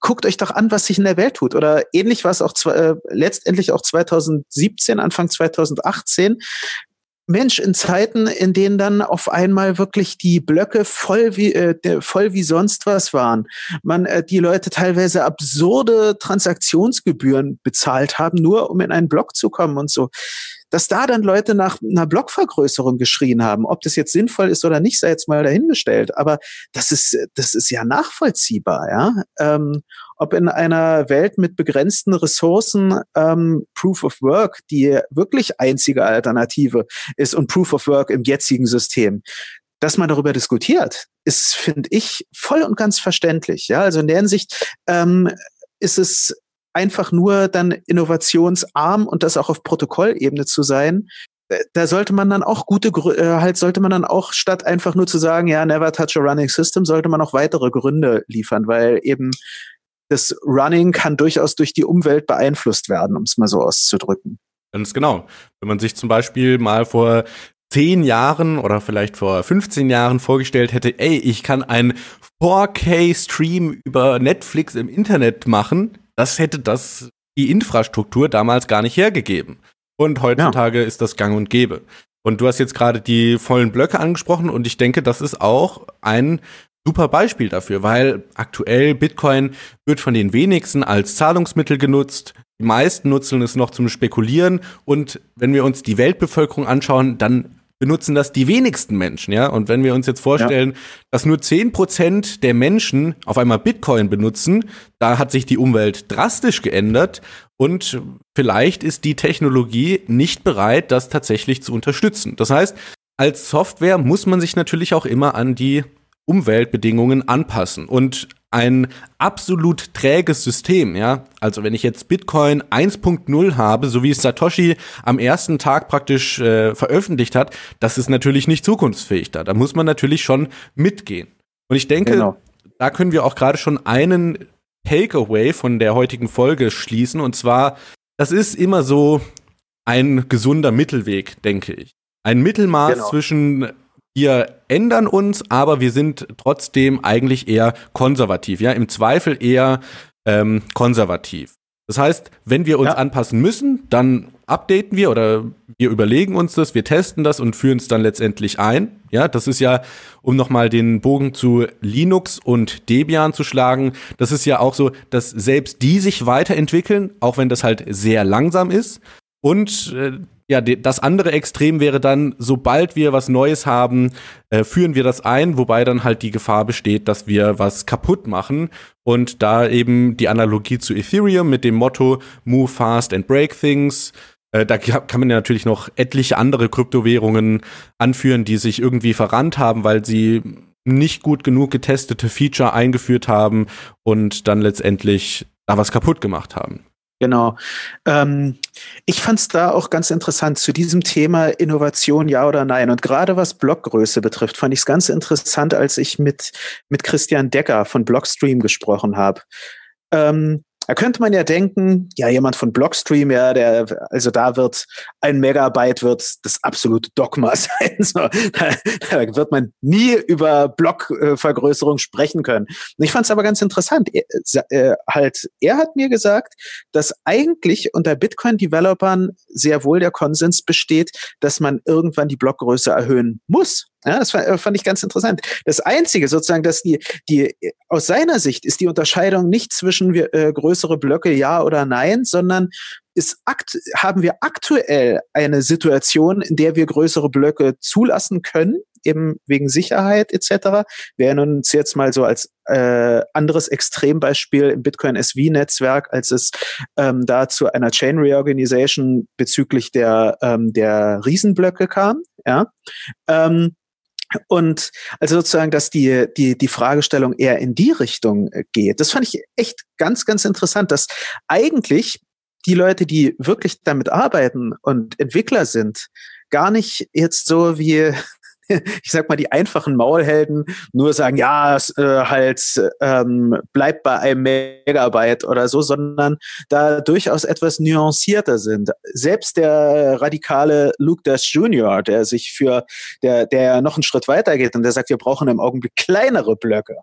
guckt euch doch an, was sich in der Welt tut. Oder ähnlich war es auch äh, letztendlich auch 2017, Anfang 2018. Mensch, in Zeiten, in denen dann auf einmal wirklich die Blöcke voll wie äh, voll wie sonst was waren, man äh, die Leute teilweise absurde Transaktionsgebühren bezahlt haben, nur um in einen Block zu kommen und so dass da dann Leute nach einer Blockvergrößerung geschrien haben. Ob das jetzt sinnvoll ist oder nicht, sei jetzt mal dahingestellt. Aber das ist, das ist ja nachvollziehbar, ja. Ähm, ob in einer Welt mit begrenzten Ressourcen ähm, Proof of Work die wirklich einzige Alternative ist und Proof of Work im jetzigen System, dass man darüber diskutiert, ist, finde ich, voll und ganz verständlich. Ja, also in der Hinsicht ähm, ist es einfach nur dann innovationsarm und das auch auf Protokollebene zu sein, äh, da sollte man dann auch gute, äh, halt sollte man dann auch statt einfach nur zu sagen, ja, never touch a running system, sollte man auch weitere Gründe liefern, weil eben das Running kann durchaus durch die Umwelt beeinflusst werden, um es mal so auszudrücken. Ganz genau. Wenn man sich zum Beispiel mal vor zehn Jahren oder vielleicht vor 15 Jahren vorgestellt hätte, ey, ich kann einen 4K-Stream über Netflix im Internet machen, das hätte das die Infrastruktur damals gar nicht hergegeben. Und heutzutage ja. ist das gang und gäbe. Und du hast jetzt gerade die vollen Blöcke angesprochen und ich denke, das ist auch ein super Beispiel dafür, weil aktuell Bitcoin wird von den wenigsten als Zahlungsmittel genutzt. Die meisten nutzen es noch zum Spekulieren und wenn wir uns die Weltbevölkerung anschauen, dann benutzen das die wenigsten Menschen, ja. Und wenn wir uns jetzt vorstellen, ja. dass nur zehn Prozent der Menschen auf einmal Bitcoin benutzen, da hat sich die Umwelt drastisch geändert und vielleicht ist die Technologie nicht bereit, das tatsächlich zu unterstützen. Das heißt, als Software muss man sich natürlich auch immer an die Umweltbedingungen anpassen. Und ein absolut träges System, ja. Also wenn ich jetzt Bitcoin 1.0 habe, so wie es Satoshi am ersten Tag praktisch äh, veröffentlicht hat, das ist natürlich nicht zukunftsfähig da. Da muss man natürlich schon mitgehen. Und ich denke, genau. da können wir auch gerade schon einen Takeaway von der heutigen Folge schließen. Und zwar, das ist immer so ein gesunder Mittelweg, denke ich. Ein Mittelmaß genau. zwischen wir ändern uns, aber wir sind trotzdem eigentlich eher konservativ, ja, im Zweifel eher ähm, konservativ. Das heißt, wenn wir uns ja. anpassen müssen, dann updaten wir oder wir überlegen uns das, wir testen das und führen es dann letztendlich ein. Ja, das ist ja, um nochmal den Bogen zu Linux und Debian zu schlagen, das ist ja auch so, dass selbst die sich weiterentwickeln, auch wenn das halt sehr langsam ist. Und äh, ja, das andere Extrem wäre dann, sobald wir was Neues haben, äh, führen wir das ein, wobei dann halt die Gefahr besteht, dass wir was kaputt machen. Und da eben die Analogie zu Ethereum mit dem Motto Move fast and break things. Äh, da kann man ja natürlich noch etliche andere Kryptowährungen anführen, die sich irgendwie verrannt haben, weil sie nicht gut genug getestete Feature eingeführt haben und dann letztendlich da was kaputt gemacht haben. Genau. Ähm, ich fand es da auch ganz interessant zu diesem Thema Innovation, ja oder nein. Und gerade was Blockgröße betrifft, fand ich es ganz interessant, als ich mit, mit Christian Decker von Blockstream gesprochen habe. Ähm, da könnte man ja denken, ja, jemand von Blockstream, ja, der, also da wird ein Megabyte wird das absolute Dogma [laughs] sein. So, da, da wird man nie über Blockvergrößerung sprechen können. Und ich fand es aber ganz interessant. Er, äh, halt, er hat mir gesagt, dass eigentlich unter Bitcoin-Developern sehr wohl der Konsens besteht, dass man irgendwann die Blockgröße erhöhen muss. Ja, das fand, fand ich ganz interessant. Das Einzige sozusagen, dass die, die, aus seiner Sicht ist die Unterscheidung nicht zwischen äh, größere Blöcke ja oder nein, sondern ist akt haben wir aktuell eine Situation, in der wir größere Blöcke zulassen können, eben wegen Sicherheit etc. Wir uns jetzt mal so als äh, anderes Extrembeispiel im Bitcoin SV-Netzwerk, als es ähm, da zu einer Chain Reorganization bezüglich der, ähm, der Riesenblöcke kam. Ja. Ähm, und also sozusagen, dass die, die, die Fragestellung eher in die Richtung äh, geht. Das fand ich echt ganz, ganz interessant, dass eigentlich die Leute, die wirklich damit arbeiten und Entwickler sind, gar nicht jetzt so wie [laughs] ich sag mal, die einfachen Maulhelden nur sagen, ja, es, äh, halt ähm, bleibt bei einem Megabyte oder so, sondern da durchaus etwas nuancierter sind. Selbst der radikale Luke Dash Jr., der sich für, der, der noch einen Schritt weiter geht und der sagt, wir brauchen im Augenblick kleinere Blöcke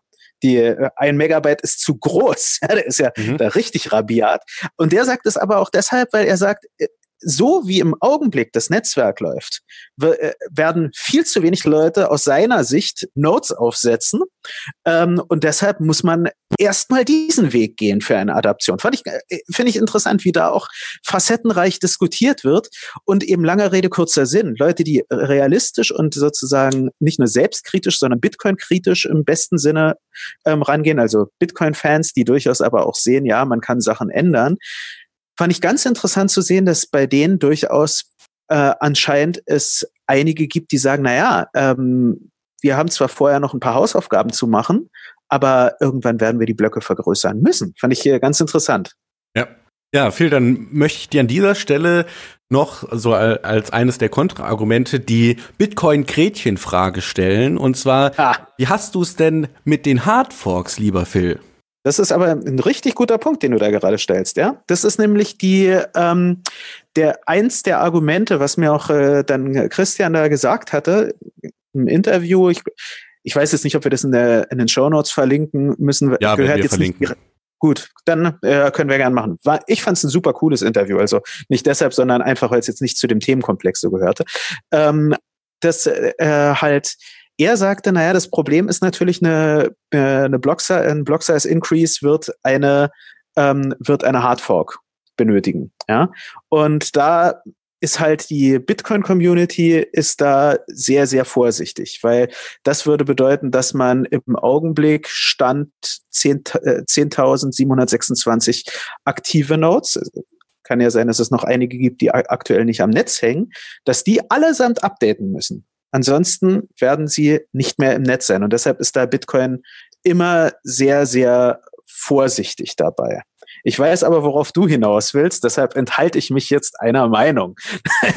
die äh, ein Megabyte ist zu groß. [laughs] Der ist ja mhm. da richtig rabiat. Und der sagt es aber auch deshalb, weil er sagt, äh, so wie im Augenblick das Netzwerk läuft, äh, werden viel zu wenig Leute aus seiner Sicht Nodes aufsetzen. Ähm, und deshalb muss man erstmal diesen Weg gehen für eine Adaption. Fand ich, äh, finde ich interessant, wie da auch facettenreich diskutiert wird und eben langer Rede, kurzer Sinn. Leute, die realistisch und sozusagen nicht nur selbstkritisch, sondern Bitcoin-kritisch im besten Sinne ähm, rangehen. Also Bitcoin-Fans, die durchaus aber auch sehen, ja, man kann Sachen ändern fand ich ganz interessant zu sehen, dass bei denen durchaus äh, anscheinend es einige gibt, die sagen, naja, ähm, wir haben zwar vorher noch ein paar Hausaufgaben zu machen, aber irgendwann werden wir die Blöcke vergrößern müssen. Fand ich hier ganz interessant. Ja. Ja, Phil, dann möchte ich dir an dieser Stelle noch so als eines der Kontraargumente die Bitcoin-Gretchen-Frage stellen. Und zwar, ah. wie hast du es denn mit den Hardforks, lieber Phil? Das ist aber ein richtig guter Punkt, den du da gerade stellst, ja. Das ist nämlich die ähm, der eins der Argumente, was mir auch äh, dann Christian da gesagt hatte im Interview. Ich, ich weiß jetzt nicht, ob wir das in, der, in den Show Notes verlinken müssen. Ja, gehört wir jetzt verlinken. Nicht, Gut, dann äh, können wir gerne machen. War, ich fand es ein super cooles Interview, also nicht deshalb, sondern einfach, weil es jetzt nicht zu dem Themenkomplex so gehörte. Ähm, das äh, halt er sagte, naja, das Problem ist natürlich eine, äh, eine Block ein Block Size Increase wird eine, ähm, wird eine Hard Fork benötigen. Ja? Und da ist halt die Bitcoin-Community ist da sehr, sehr vorsichtig, weil das würde bedeuten, dass man im Augenblick Stand 10.726 10 aktive Nodes, kann ja sein, dass es noch einige gibt, die aktuell nicht am Netz hängen, dass die allesamt updaten müssen. Ansonsten werden sie nicht mehr im Netz sein. Und deshalb ist da Bitcoin immer sehr, sehr vorsichtig dabei. Ich weiß aber, worauf du hinaus willst, deshalb enthalte ich mich jetzt einer Meinung. [laughs]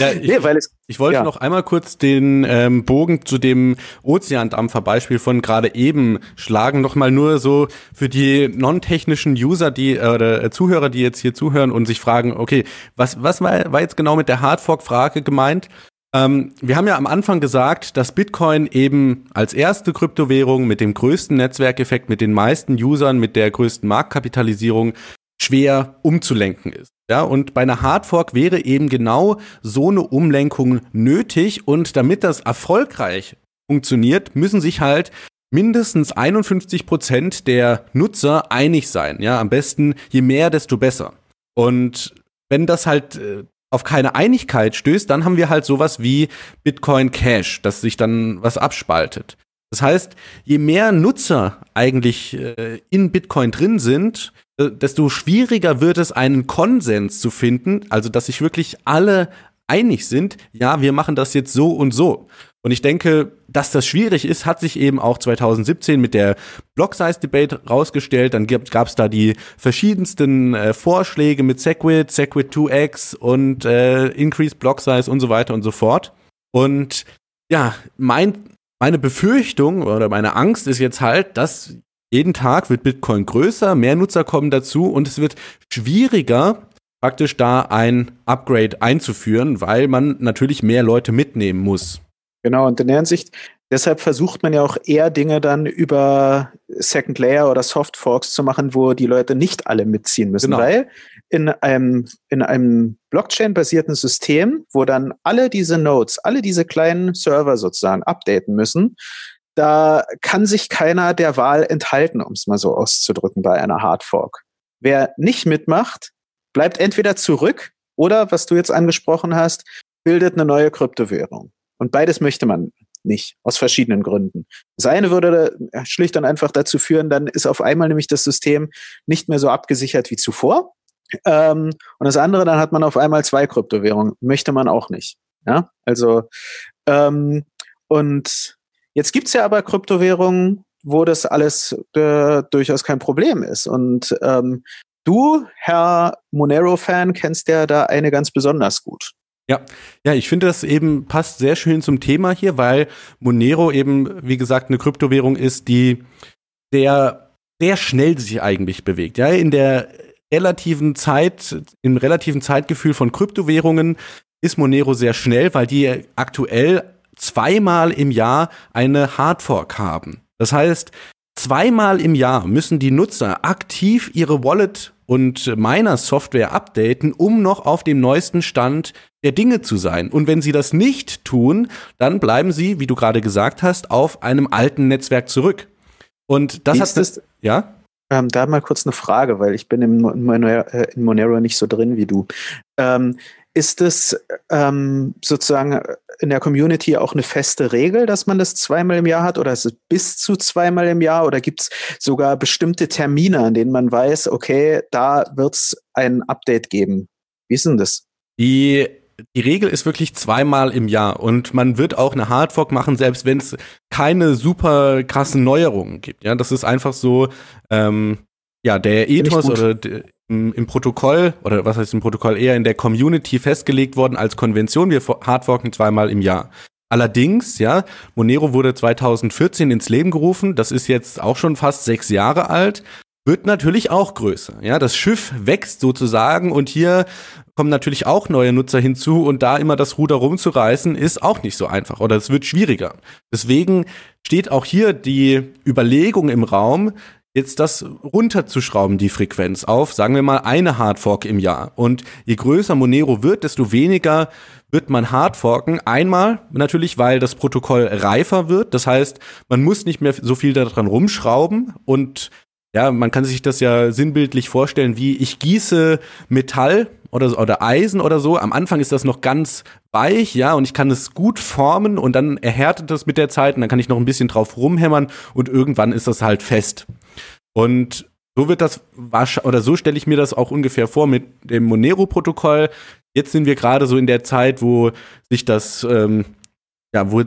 ja, ich, nee, weil es, ich wollte ja. noch einmal kurz den ähm, Bogen zu dem Ozeandampfer-Beispiel von gerade eben schlagen, noch mal nur so für die non-technischen User, die äh, oder äh, Zuhörer, die jetzt hier zuhören und sich fragen, okay, was was war, war jetzt genau mit der Hardfork-Frage gemeint? Ähm, wir haben ja am Anfang gesagt, dass Bitcoin eben als erste Kryptowährung mit dem größten Netzwerkeffekt, mit den meisten Usern, mit der größten Marktkapitalisierung schwer umzulenken ist. Ja, und bei einer Hardfork wäre eben genau so eine Umlenkung nötig und damit das erfolgreich funktioniert, müssen sich halt mindestens 51 Prozent der Nutzer einig sein. Ja, am besten je mehr, desto besser. Und wenn das halt äh, auf keine Einigkeit stößt, dann haben wir halt sowas wie Bitcoin Cash, dass sich dann was abspaltet. Das heißt, je mehr Nutzer eigentlich äh, in Bitcoin drin sind, äh, desto schwieriger wird es, einen Konsens zu finden, also dass sich wirklich alle einig sind, ja, wir machen das jetzt so und so. Und ich denke, dass das schwierig ist, hat sich eben auch 2017 mit der Block-Size-Debate rausgestellt. Dann gab es da die verschiedensten äh, Vorschläge mit Segwit, Segwit 2x und äh, Increased Block Size und so weiter und so fort. Und ja, mein, meine Befürchtung oder meine Angst ist jetzt halt, dass jeden Tag wird Bitcoin größer, mehr Nutzer kommen dazu und es wird schwieriger, praktisch da ein Upgrade einzuführen, weil man natürlich mehr Leute mitnehmen muss. Genau, und in der Hinsicht, deshalb versucht man ja auch eher Dinge dann über Second Layer oder Soft Forks zu machen, wo die Leute nicht alle mitziehen müssen, genau. weil in einem, in einem Blockchain-basierten System, wo dann alle diese Nodes, alle diese kleinen Server sozusagen updaten müssen, da kann sich keiner der Wahl enthalten, um es mal so auszudrücken, bei einer Hardfork. Wer nicht mitmacht, bleibt entweder zurück oder, was du jetzt angesprochen hast, bildet eine neue Kryptowährung. Und beides möchte man nicht, aus verschiedenen Gründen. Das eine würde schlicht und einfach dazu führen, dann ist auf einmal nämlich das System nicht mehr so abgesichert wie zuvor. Ähm, und das andere, dann hat man auf einmal zwei Kryptowährungen. Möchte man auch nicht. Ja, also ähm, und jetzt gibt's ja aber Kryptowährungen, wo das alles äh, durchaus kein Problem ist. Und ähm, du, Herr Monero-Fan, kennst ja da eine ganz besonders gut. Ja, ja, ich finde, das eben passt sehr schön zum Thema hier, weil Monero eben, wie gesagt, eine Kryptowährung ist, die sehr, sehr schnell sich eigentlich bewegt. Ja, in der relativen Zeit, im relativen Zeitgefühl von Kryptowährungen ist Monero sehr schnell, weil die aktuell zweimal im Jahr eine Hardfork haben. Das heißt, zweimal im Jahr müssen die Nutzer aktiv ihre Wallet und meiner Software updaten, um noch auf dem neuesten Stand der Dinge zu sein. Und wenn sie das nicht tun, dann bleiben sie, wie du gerade gesagt hast, auf einem alten Netzwerk zurück. Und das hat das, ja? Ähm, da mal kurz eine Frage, weil ich bin in Monero, äh, in Monero nicht so drin wie du. Ähm, ist es ähm, sozusagen in der Community auch eine feste Regel, dass man das zweimal im Jahr hat oder ist es bis zu zweimal im Jahr oder gibt es sogar bestimmte Termine, an denen man weiß, okay, da wird es ein Update geben? Wie ist denn das? Die die Regel ist wirklich zweimal im Jahr und man wird auch eine Hardfork machen, selbst wenn es keine super krassen Neuerungen gibt. Ja, das ist einfach so, ähm, ja, der Ethos oder im, im, Protokoll oder was heißt im Protokoll eher in der Community festgelegt worden als Konvention. Wir hardforken zweimal im Jahr. Allerdings, ja, Monero wurde 2014 ins Leben gerufen. Das ist jetzt auch schon fast sechs Jahre alt wird natürlich auch größer. Ja, das Schiff wächst sozusagen und hier kommen natürlich auch neue Nutzer hinzu und da immer das Ruder rumzureißen ist auch nicht so einfach oder es wird schwieriger. Deswegen steht auch hier die Überlegung im Raum, jetzt das runterzuschrauben, die Frequenz auf, sagen wir mal, eine Hardfork im Jahr. Und je größer Monero wird, desto weniger wird man Hardforken. Einmal natürlich, weil das Protokoll reifer wird. Das heißt, man muss nicht mehr so viel daran rumschrauben und ja, man kann sich das ja sinnbildlich vorstellen, wie ich gieße Metall oder, oder Eisen oder so. Am Anfang ist das noch ganz weich, ja, und ich kann es gut formen und dann erhärtet es mit der Zeit und dann kann ich noch ein bisschen drauf rumhämmern und irgendwann ist das halt fest. Und so wird das oder so stelle ich mir das auch ungefähr vor mit dem Monero-Protokoll. Jetzt sind wir gerade so in der Zeit, wo sich das ähm, ja, wo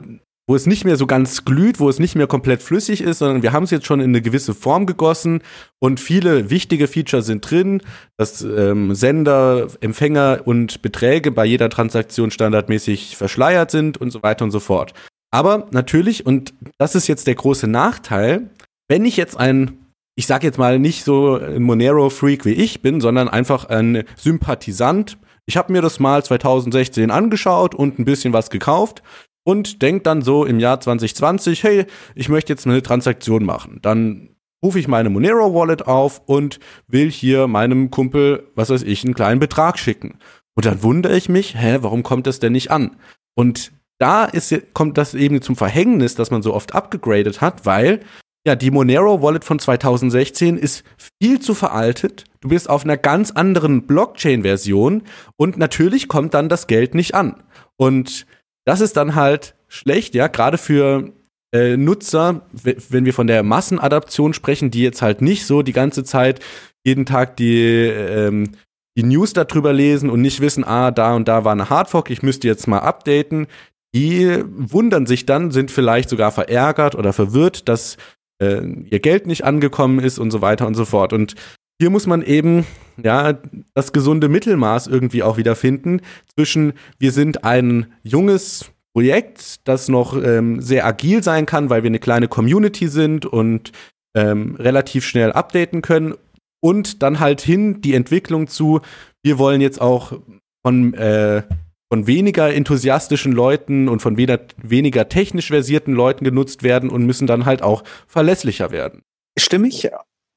wo es nicht mehr so ganz glüht, wo es nicht mehr komplett flüssig ist, sondern wir haben es jetzt schon in eine gewisse Form gegossen und viele wichtige Features sind drin, dass ähm, Sender, Empfänger und Beträge bei jeder Transaktion standardmäßig verschleiert sind und so weiter und so fort. Aber natürlich, und das ist jetzt der große Nachteil, wenn ich jetzt ein ich sage jetzt mal nicht so ein Monero-Freak wie ich bin, sondern einfach ein Sympathisant. Ich habe mir das mal 2016 angeschaut und ein bisschen was gekauft und denkt dann so im Jahr 2020, hey, ich möchte jetzt eine Transaktion machen. Dann rufe ich meine Monero Wallet auf und will hier meinem Kumpel, was weiß ich, einen kleinen Betrag schicken. Und dann wundere ich mich, hä, warum kommt das denn nicht an? Und da ist, kommt das eben zum Verhängnis, dass man so oft abgegradet hat, weil ja, die Monero Wallet von 2016 ist viel zu veraltet. Du bist auf einer ganz anderen Blockchain-Version und natürlich kommt dann das Geld nicht an. Und das ist dann halt schlecht, ja, gerade für äh, Nutzer, wenn wir von der Massenadaption sprechen, die jetzt halt nicht so die ganze Zeit jeden Tag die, ähm, die News darüber lesen und nicht wissen, ah, da und da war eine Hardfork, ich müsste jetzt mal updaten. die wundern sich dann, sind vielleicht sogar verärgert oder verwirrt, dass äh, ihr Geld nicht angekommen ist und so weiter und so fort. Und hier muss man eben ja das gesunde Mittelmaß irgendwie auch wieder finden zwischen wir sind ein junges Projekt, das noch ähm, sehr agil sein kann, weil wir eine kleine Community sind und ähm, relativ schnell updaten können und dann halt hin die Entwicklung zu, wir wollen jetzt auch von, äh, von weniger enthusiastischen Leuten und von weniger, weniger technisch versierten Leuten genutzt werden und müssen dann halt auch verlässlicher werden. Stimme ich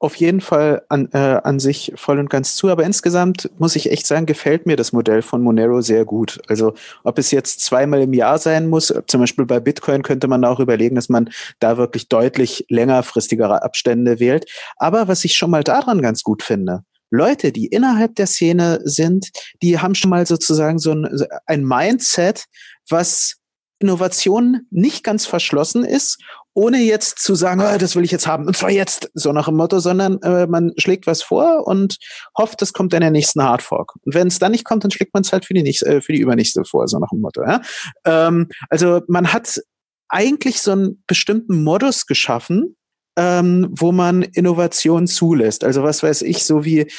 auf jeden Fall an, äh, an sich voll und ganz zu. Aber insgesamt muss ich echt sagen, gefällt mir das Modell von Monero sehr gut. Also ob es jetzt zweimal im Jahr sein muss, zum Beispiel bei Bitcoin könnte man auch überlegen, dass man da wirklich deutlich längerfristigere Abstände wählt. Aber was ich schon mal daran ganz gut finde, Leute, die innerhalb der Szene sind, die haben schon mal sozusagen so ein, ein Mindset, was Innovation nicht ganz verschlossen ist ohne jetzt zu sagen, oh, das will ich jetzt haben, und zwar jetzt, so nach dem Motto, sondern äh, man schlägt was vor und hofft, das kommt in der nächsten Hardfork. Und wenn es dann nicht kommt, dann schlägt man es halt für die, nächste, äh, für die übernächste vor, so nach dem Motto. Ja? Ähm, also man hat eigentlich so einen bestimmten Modus geschaffen, ähm, wo man Innovation zulässt. Also was weiß ich, so wie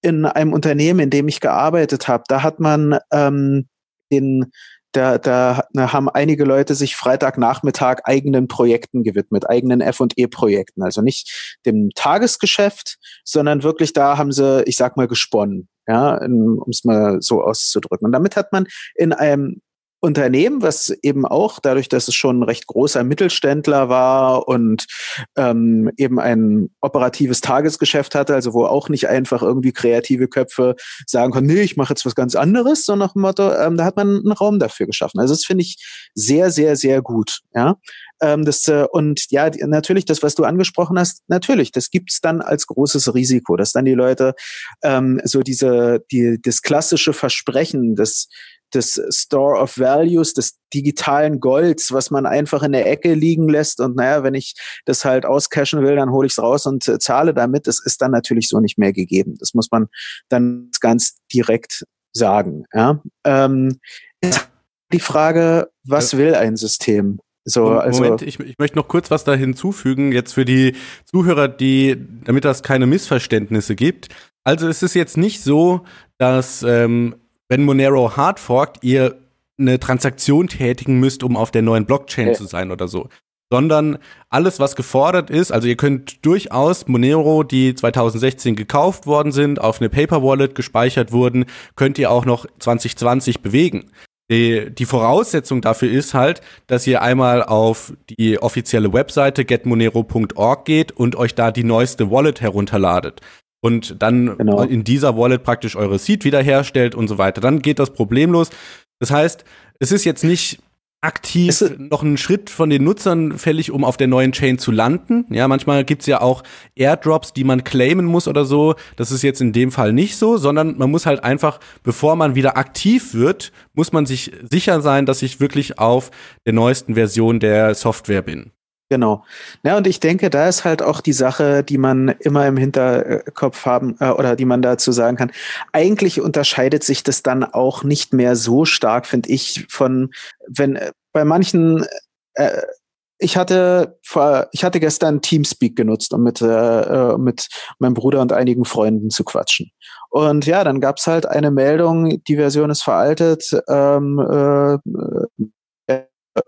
in einem Unternehmen, in dem ich gearbeitet habe, da hat man ähm, den da, da haben einige Leute sich Freitagnachmittag eigenen Projekten gewidmet, eigenen F&E-Projekten. Also nicht dem Tagesgeschäft, sondern wirklich da haben sie, ich sag mal, gesponnen, ja, um es mal so auszudrücken. Und damit hat man in einem Unternehmen, was eben auch dadurch, dass es schon ein recht großer Mittelständler war und ähm, eben ein operatives Tagesgeschäft hatte, also wo auch nicht einfach irgendwie kreative Köpfe sagen konnten, nee, ich mache jetzt was ganz anderes, so nach dem Motto, ähm, da hat man einen Raum dafür geschaffen. Also das finde ich sehr, sehr, sehr gut. Ja, ähm, das, äh, und ja, die, natürlich, das, was du angesprochen hast, natürlich, das gibt's dann als großes Risiko, dass dann die Leute ähm, so diese, die, das klassische Versprechen, das des Store of Values, des digitalen Golds, was man einfach in der Ecke liegen lässt. Und naja, wenn ich das halt auscashen will, dann hole ich es raus und äh, zahle damit. Das ist dann natürlich so nicht mehr gegeben. Das muss man dann ganz direkt sagen. Ja? Ähm, die Frage, was will ein System? So, also Moment, ich, ich möchte noch kurz was da hinzufügen, jetzt für die Zuhörer, die, damit das keine Missverständnisse gibt. Also es ist jetzt nicht so, dass ähm, wenn Monero hard forkt, ihr eine Transaktion tätigen müsst, um auf der neuen Blockchain ja. zu sein oder so. Sondern alles, was gefordert ist, also ihr könnt durchaus Monero, die 2016 gekauft worden sind, auf eine Paper Wallet gespeichert wurden, könnt ihr auch noch 2020 bewegen. Die, die Voraussetzung dafür ist halt, dass ihr einmal auf die offizielle Webseite getmonero.org geht und euch da die neueste Wallet herunterladet und dann genau. in dieser Wallet praktisch eure Seed wiederherstellt und so weiter. Dann geht das problemlos. Das heißt, es ist jetzt nicht aktiv noch ein Schritt von den Nutzern fällig, um auf der neuen Chain zu landen. Ja, manchmal gibt's ja auch Airdrops, die man claimen muss oder so. Das ist jetzt in dem Fall nicht so, sondern man muss halt einfach, bevor man wieder aktiv wird, muss man sich sicher sein, dass ich wirklich auf der neuesten Version der Software bin. Genau. Ja, und ich denke, da ist halt auch die Sache, die man immer im Hinterkopf haben äh, oder die man dazu sagen kann. Eigentlich unterscheidet sich das dann auch nicht mehr so stark, finde ich, von wenn äh, bei manchen äh, ich hatte vor, ich hatte gestern Teamspeak genutzt, um mit, äh, mit meinem Bruder und einigen Freunden zu quatschen. Und ja, dann gab's halt eine Meldung, die Version ist veraltet, ähm, äh,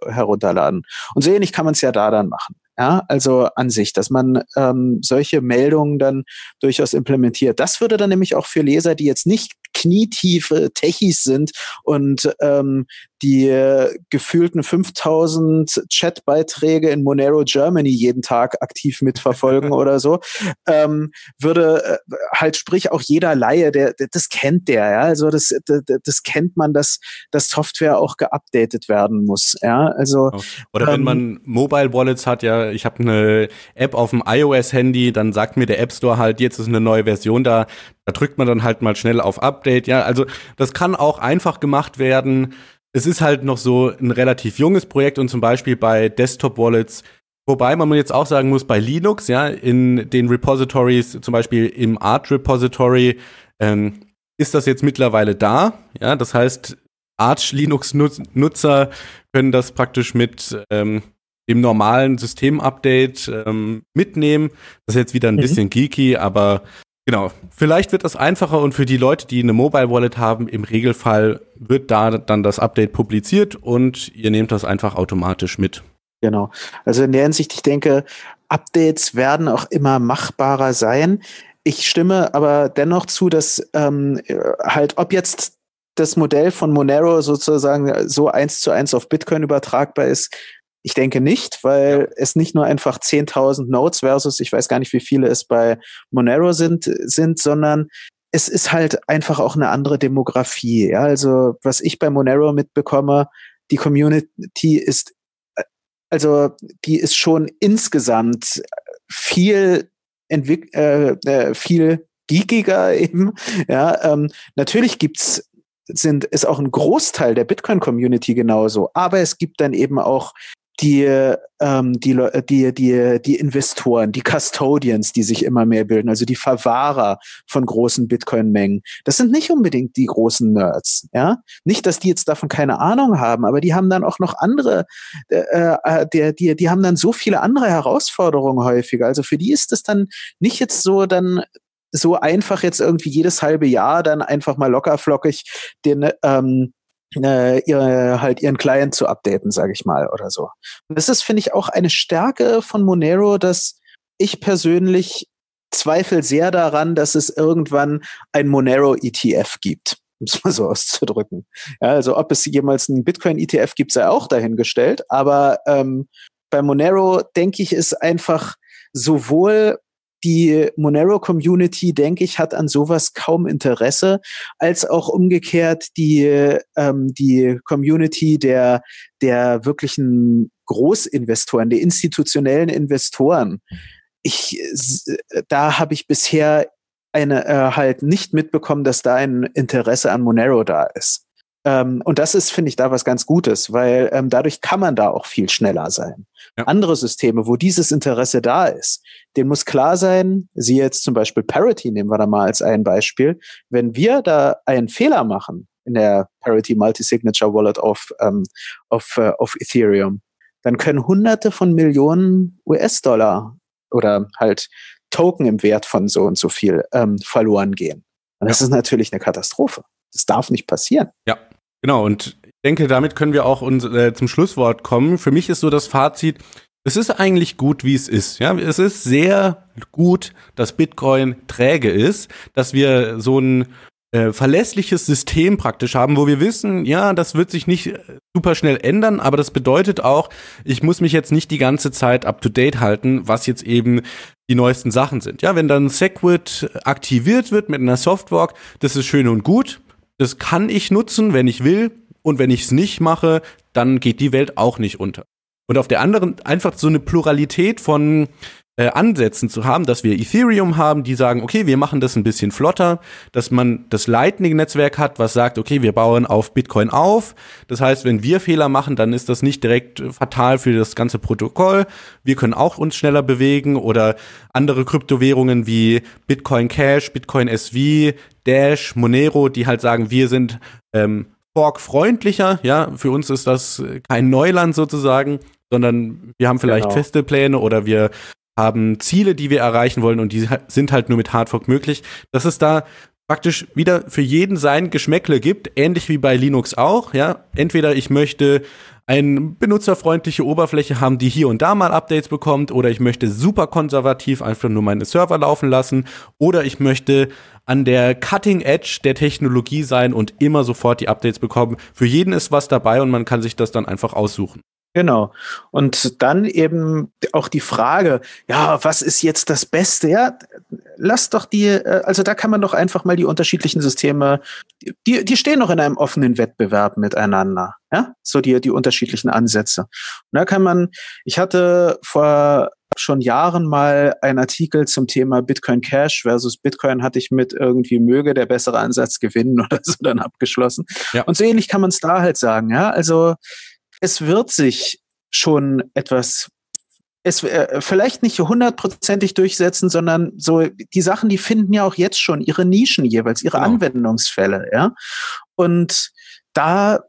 herunterladen. Und so ähnlich kann man es ja da dann machen. Ja, also an sich, dass man ähm, solche Meldungen dann durchaus implementiert. Das würde dann nämlich auch für Leser, die jetzt nicht knietiefe Techies sind und ähm, die äh, gefühlten 5000 Chatbeiträge in Monero Germany jeden Tag aktiv mitverfolgen [laughs] oder so, ähm, würde äh, halt sprich auch jeder Laie, der, der das kennt der, ja, also das, das, das kennt man, dass dass Software auch geupdatet werden muss, ja, also oder wenn ähm, man Mobile Wallets hat, ja, ich habe eine App auf dem iOS Handy, dann sagt mir der App Store halt, jetzt ist eine neue Version da, da drückt man dann halt mal schnell auf Update, ja, also das kann auch einfach gemacht werden es ist halt noch so ein relativ junges Projekt und zum Beispiel bei Desktop-Wallets, wobei man jetzt auch sagen muss, bei Linux, ja, in den Repositories, zum Beispiel im Art Repository, ähm, ist das jetzt mittlerweile da. Ja, das heißt, Arch Linux-Nutzer können das praktisch mit ähm, dem normalen System-Update ähm, mitnehmen. Das ist jetzt wieder ein mhm. bisschen geeky, aber genau. Vielleicht wird das einfacher und für die Leute, die eine Mobile Wallet haben, im Regelfall wird da dann das Update publiziert und ihr nehmt das einfach automatisch mit. Genau. Also in der Hinsicht, ich denke, Updates werden auch immer machbarer sein. Ich stimme aber dennoch zu, dass ähm, halt, ob jetzt das Modell von Monero sozusagen so eins zu eins auf Bitcoin übertragbar ist, ich denke nicht, weil ja. es nicht nur einfach 10.000 Nodes versus, ich weiß gar nicht, wie viele es bei Monero sind, sind, sondern es ist halt einfach auch eine andere Demografie. Ja, also was ich bei Monero mitbekomme, die Community ist, also die ist schon insgesamt viel entwick äh, äh, viel geekiger [laughs] eben. Ja, ähm, natürlich gibt's sind, ist auch ein Großteil der Bitcoin-Community genauso. Aber es gibt dann eben auch die, ähm, die, die, die, die Investoren, die Custodians, die sich immer mehr bilden, also die Verwahrer von großen Bitcoin-Mengen. Das sind nicht unbedingt die großen Nerds, ja. Nicht, dass die jetzt davon keine Ahnung haben, aber die haben dann auch noch andere, äh, äh, die, die, die haben dann so viele andere Herausforderungen häufiger. Also für die ist es dann nicht jetzt so dann so einfach jetzt irgendwie jedes halbe Jahr dann einfach mal lockerflockig den ähm, äh, ihr, halt ihren Client zu updaten, sage ich mal, oder so. Und das ist, finde ich, auch eine Stärke von Monero, dass ich persönlich zweifle sehr daran, dass es irgendwann ein Monero ETF gibt [laughs] um es mal so auszudrücken. Ja, also ob es jemals einen Bitcoin-ETF gibt, sei auch dahingestellt. Aber ähm, bei Monero denke ich, ist einfach sowohl die Monero-Community, denke ich, hat an sowas kaum Interesse, als auch umgekehrt die, ähm, die Community der, der wirklichen Großinvestoren, der institutionellen Investoren. Ich, da habe ich bisher eine äh, halt nicht mitbekommen, dass da ein Interesse an Monero da ist. Ähm, und das ist, finde ich, da was ganz Gutes, weil ähm, dadurch kann man da auch viel schneller sein. Ja. Andere Systeme, wo dieses Interesse da ist, dem muss klar sein, sie jetzt zum Beispiel Parity nehmen wir da mal als ein Beispiel. Wenn wir da einen Fehler machen in der Parity Multi-Signature Wallet auf, ähm, auf, äh, auf Ethereum, dann können hunderte von Millionen US-Dollar oder halt Token im Wert von so und so viel ähm, verloren gehen. Und das ja. ist natürlich eine Katastrophe. Das darf nicht passieren. Ja, genau. Und ich denke, damit können wir auch uns, äh, zum Schlusswort kommen. Für mich ist so das Fazit, es ist eigentlich gut, wie es ist. Ja, es ist sehr gut, dass Bitcoin träge ist, dass wir so ein äh, verlässliches System praktisch haben, wo wir wissen, ja, das wird sich nicht äh, super schnell ändern, aber das bedeutet auch, ich muss mich jetzt nicht die ganze Zeit up to date halten, was jetzt eben die neuesten Sachen sind. Ja, wenn dann Segwit aktiviert wird mit einer Softwalk, das ist schön und gut. Das kann ich nutzen, wenn ich will. Und wenn ich es nicht mache, dann geht die Welt auch nicht unter. Und auf der anderen einfach so eine Pluralität von äh, Ansätzen zu haben, dass wir Ethereum haben, die sagen, okay, wir machen das ein bisschen flotter, dass man das Lightning-Netzwerk hat, was sagt, okay, wir bauen auf Bitcoin auf. Das heißt, wenn wir Fehler machen, dann ist das nicht direkt fatal für das ganze Protokoll. Wir können auch uns schneller bewegen oder andere Kryptowährungen wie Bitcoin Cash, Bitcoin SV, Dash, Monero, die halt sagen, wir sind ähm, Fork-freundlicher. Ja, für uns ist das kein Neuland sozusagen, sondern wir haben vielleicht genau. feste Pläne oder wir haben Ziele, die wir erreichen wollen und die sind halt nur mit Hardfork möglich. Dass es da praktisch wieder für jeden sein Geschmäckle gibt, ähnlich wie bei Linux auch, ja. Entweder ich möchte eine benutzerfreundliche Oberfläche haben, die hier und da mal Updates bekommt, oder ich möchte super konservativ einfach nur meine Server laufen lassen, oder ich möchte an der Cutting Edge der Technologie sein und immer sofort die Updates bekommen. Für jeden ist was dabei und man kann sich das dann einfach aussuchen. Genau. Und dann eben auch die Frage, ja, was ist jetzt das Beste? Ja, lass doch die, äh, also da kann man doch einfach mal die unterschiedlichen Systeme, die, die stehen noch in einem offenen Wettbewerb miteinander. Ja, so die, die unterschiedlichen Ansätze. Und da kann man, ich hatte vor schon Jahren mal einen Artikel zum Thema Bitcoin Cash versus Bitcoin hatte ich mit irgendwie möge der bessere Ansatz gewinnen [laughs] oder so dann abgeschlossen. Ja. Und so ähnlich kann man es da halt sagen, ja. Also es wird sich schon etwas es äh, vielleicht nicht hundertprozentig durchsetzen, sondern so die Sachen, die finden ja auch jetzt schon ihre Nischen jeweils, ihre genau. Anwendungsfälle, ja. Und da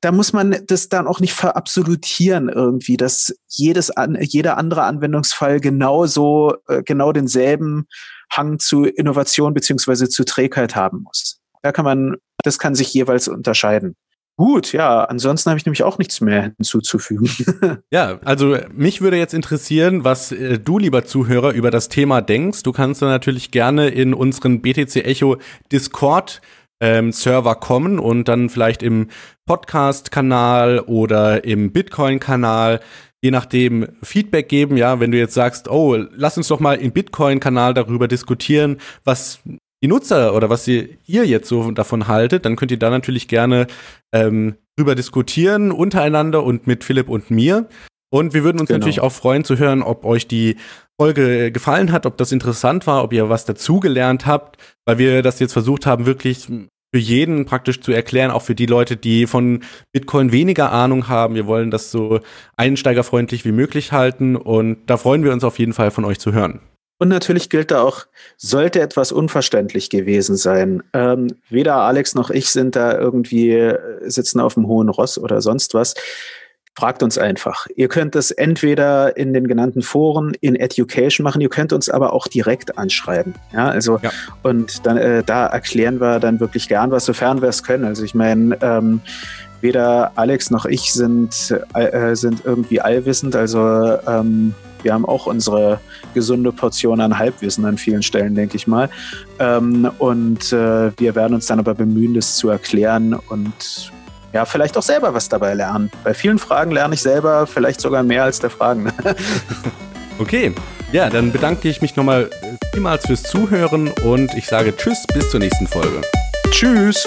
da muss man das dann auch nicht verabsolutieren irgendwie, dass jedes an, jeder andere Anwendungsfall genauso äh, genau denselben Hang zu Innovation beziehungsweise zu Trägheit haben muss. Da kann man, das kann sich jeweils unterscheiden. Gut, ja, ansonsten habe ich nämlich auch nichts mehr hinzuzufügen. [laughs] ja, also mich würde jetzt interessieren, was äh, du, lieber Zuhörer, über das Thema denkst. Du kannst dann natürlich gerne in unseren BTC Echo Discord ähm, Server kommen und dann vielleicht im Podcast-Kanal oder im Bitcoin-Kanal je nachdem Feedback geben, ja, wenn du jetzt sagst, oh, lass uns doch mal im Bitcoin-Kanal darüber diskutieren, was die Nutzer oder was ihr, ihr jetzt so davon haltet, dann könnt ihr da natürlich gerne ähm, drüber diskutieren untereinander und mit Philipp und mir. Und wir würden uns genau. natürlich auch freuen zu hören, ob euch die Folge gefallen hat, ob das interessant war, ob ihr was dazugelernt habt, weil wir das jetzt versucht haben, wirklich für jeden praktisch zu erklären, auch für die Leute, die von Bitcoin weniger Ahnung haben. Wir wollen das so einsteigerfreundlich wie möglich halten und da freuen wir uns auf jeden Fall von euch zu hören. Und natürlich gilt da auch, sollte etwas unverständlich gewesen sein. Ähm, weder Alex noch ich sind da irgendwie, äh, sitzen auf dem hohen Ross oder sonst was. Fragt uns einfach. Ihr könnt es entweder in den genannten Foren in Education machen, ihr könnt uns aber auch direkt anschreiben. Ja, also ja. und dann äh, da erklären wir dann wirklich gern was, sofern wir es können. Also ich meine, ähm, weder Alex noch ich sind, äh, sind irgendwie allwissend. Also ähm, wir haben auch unsere gesunde Portion an Halbwissen an vielen Stellen, denke ich mal. Ähm, und äh, wir werden uns dann aber bemühen, das zu erklären und ja, vielleicht auch selber was dabei lernen. Bei vielen Fragen lerne ich selber vielleicht sogar mehr als der Fragen. [laughs] okay, ja, dann bedanke ich mich nochmal vielmals fürs Zuhören und ich sage Tschüss, bis zur nächsten Folge. Tschüss.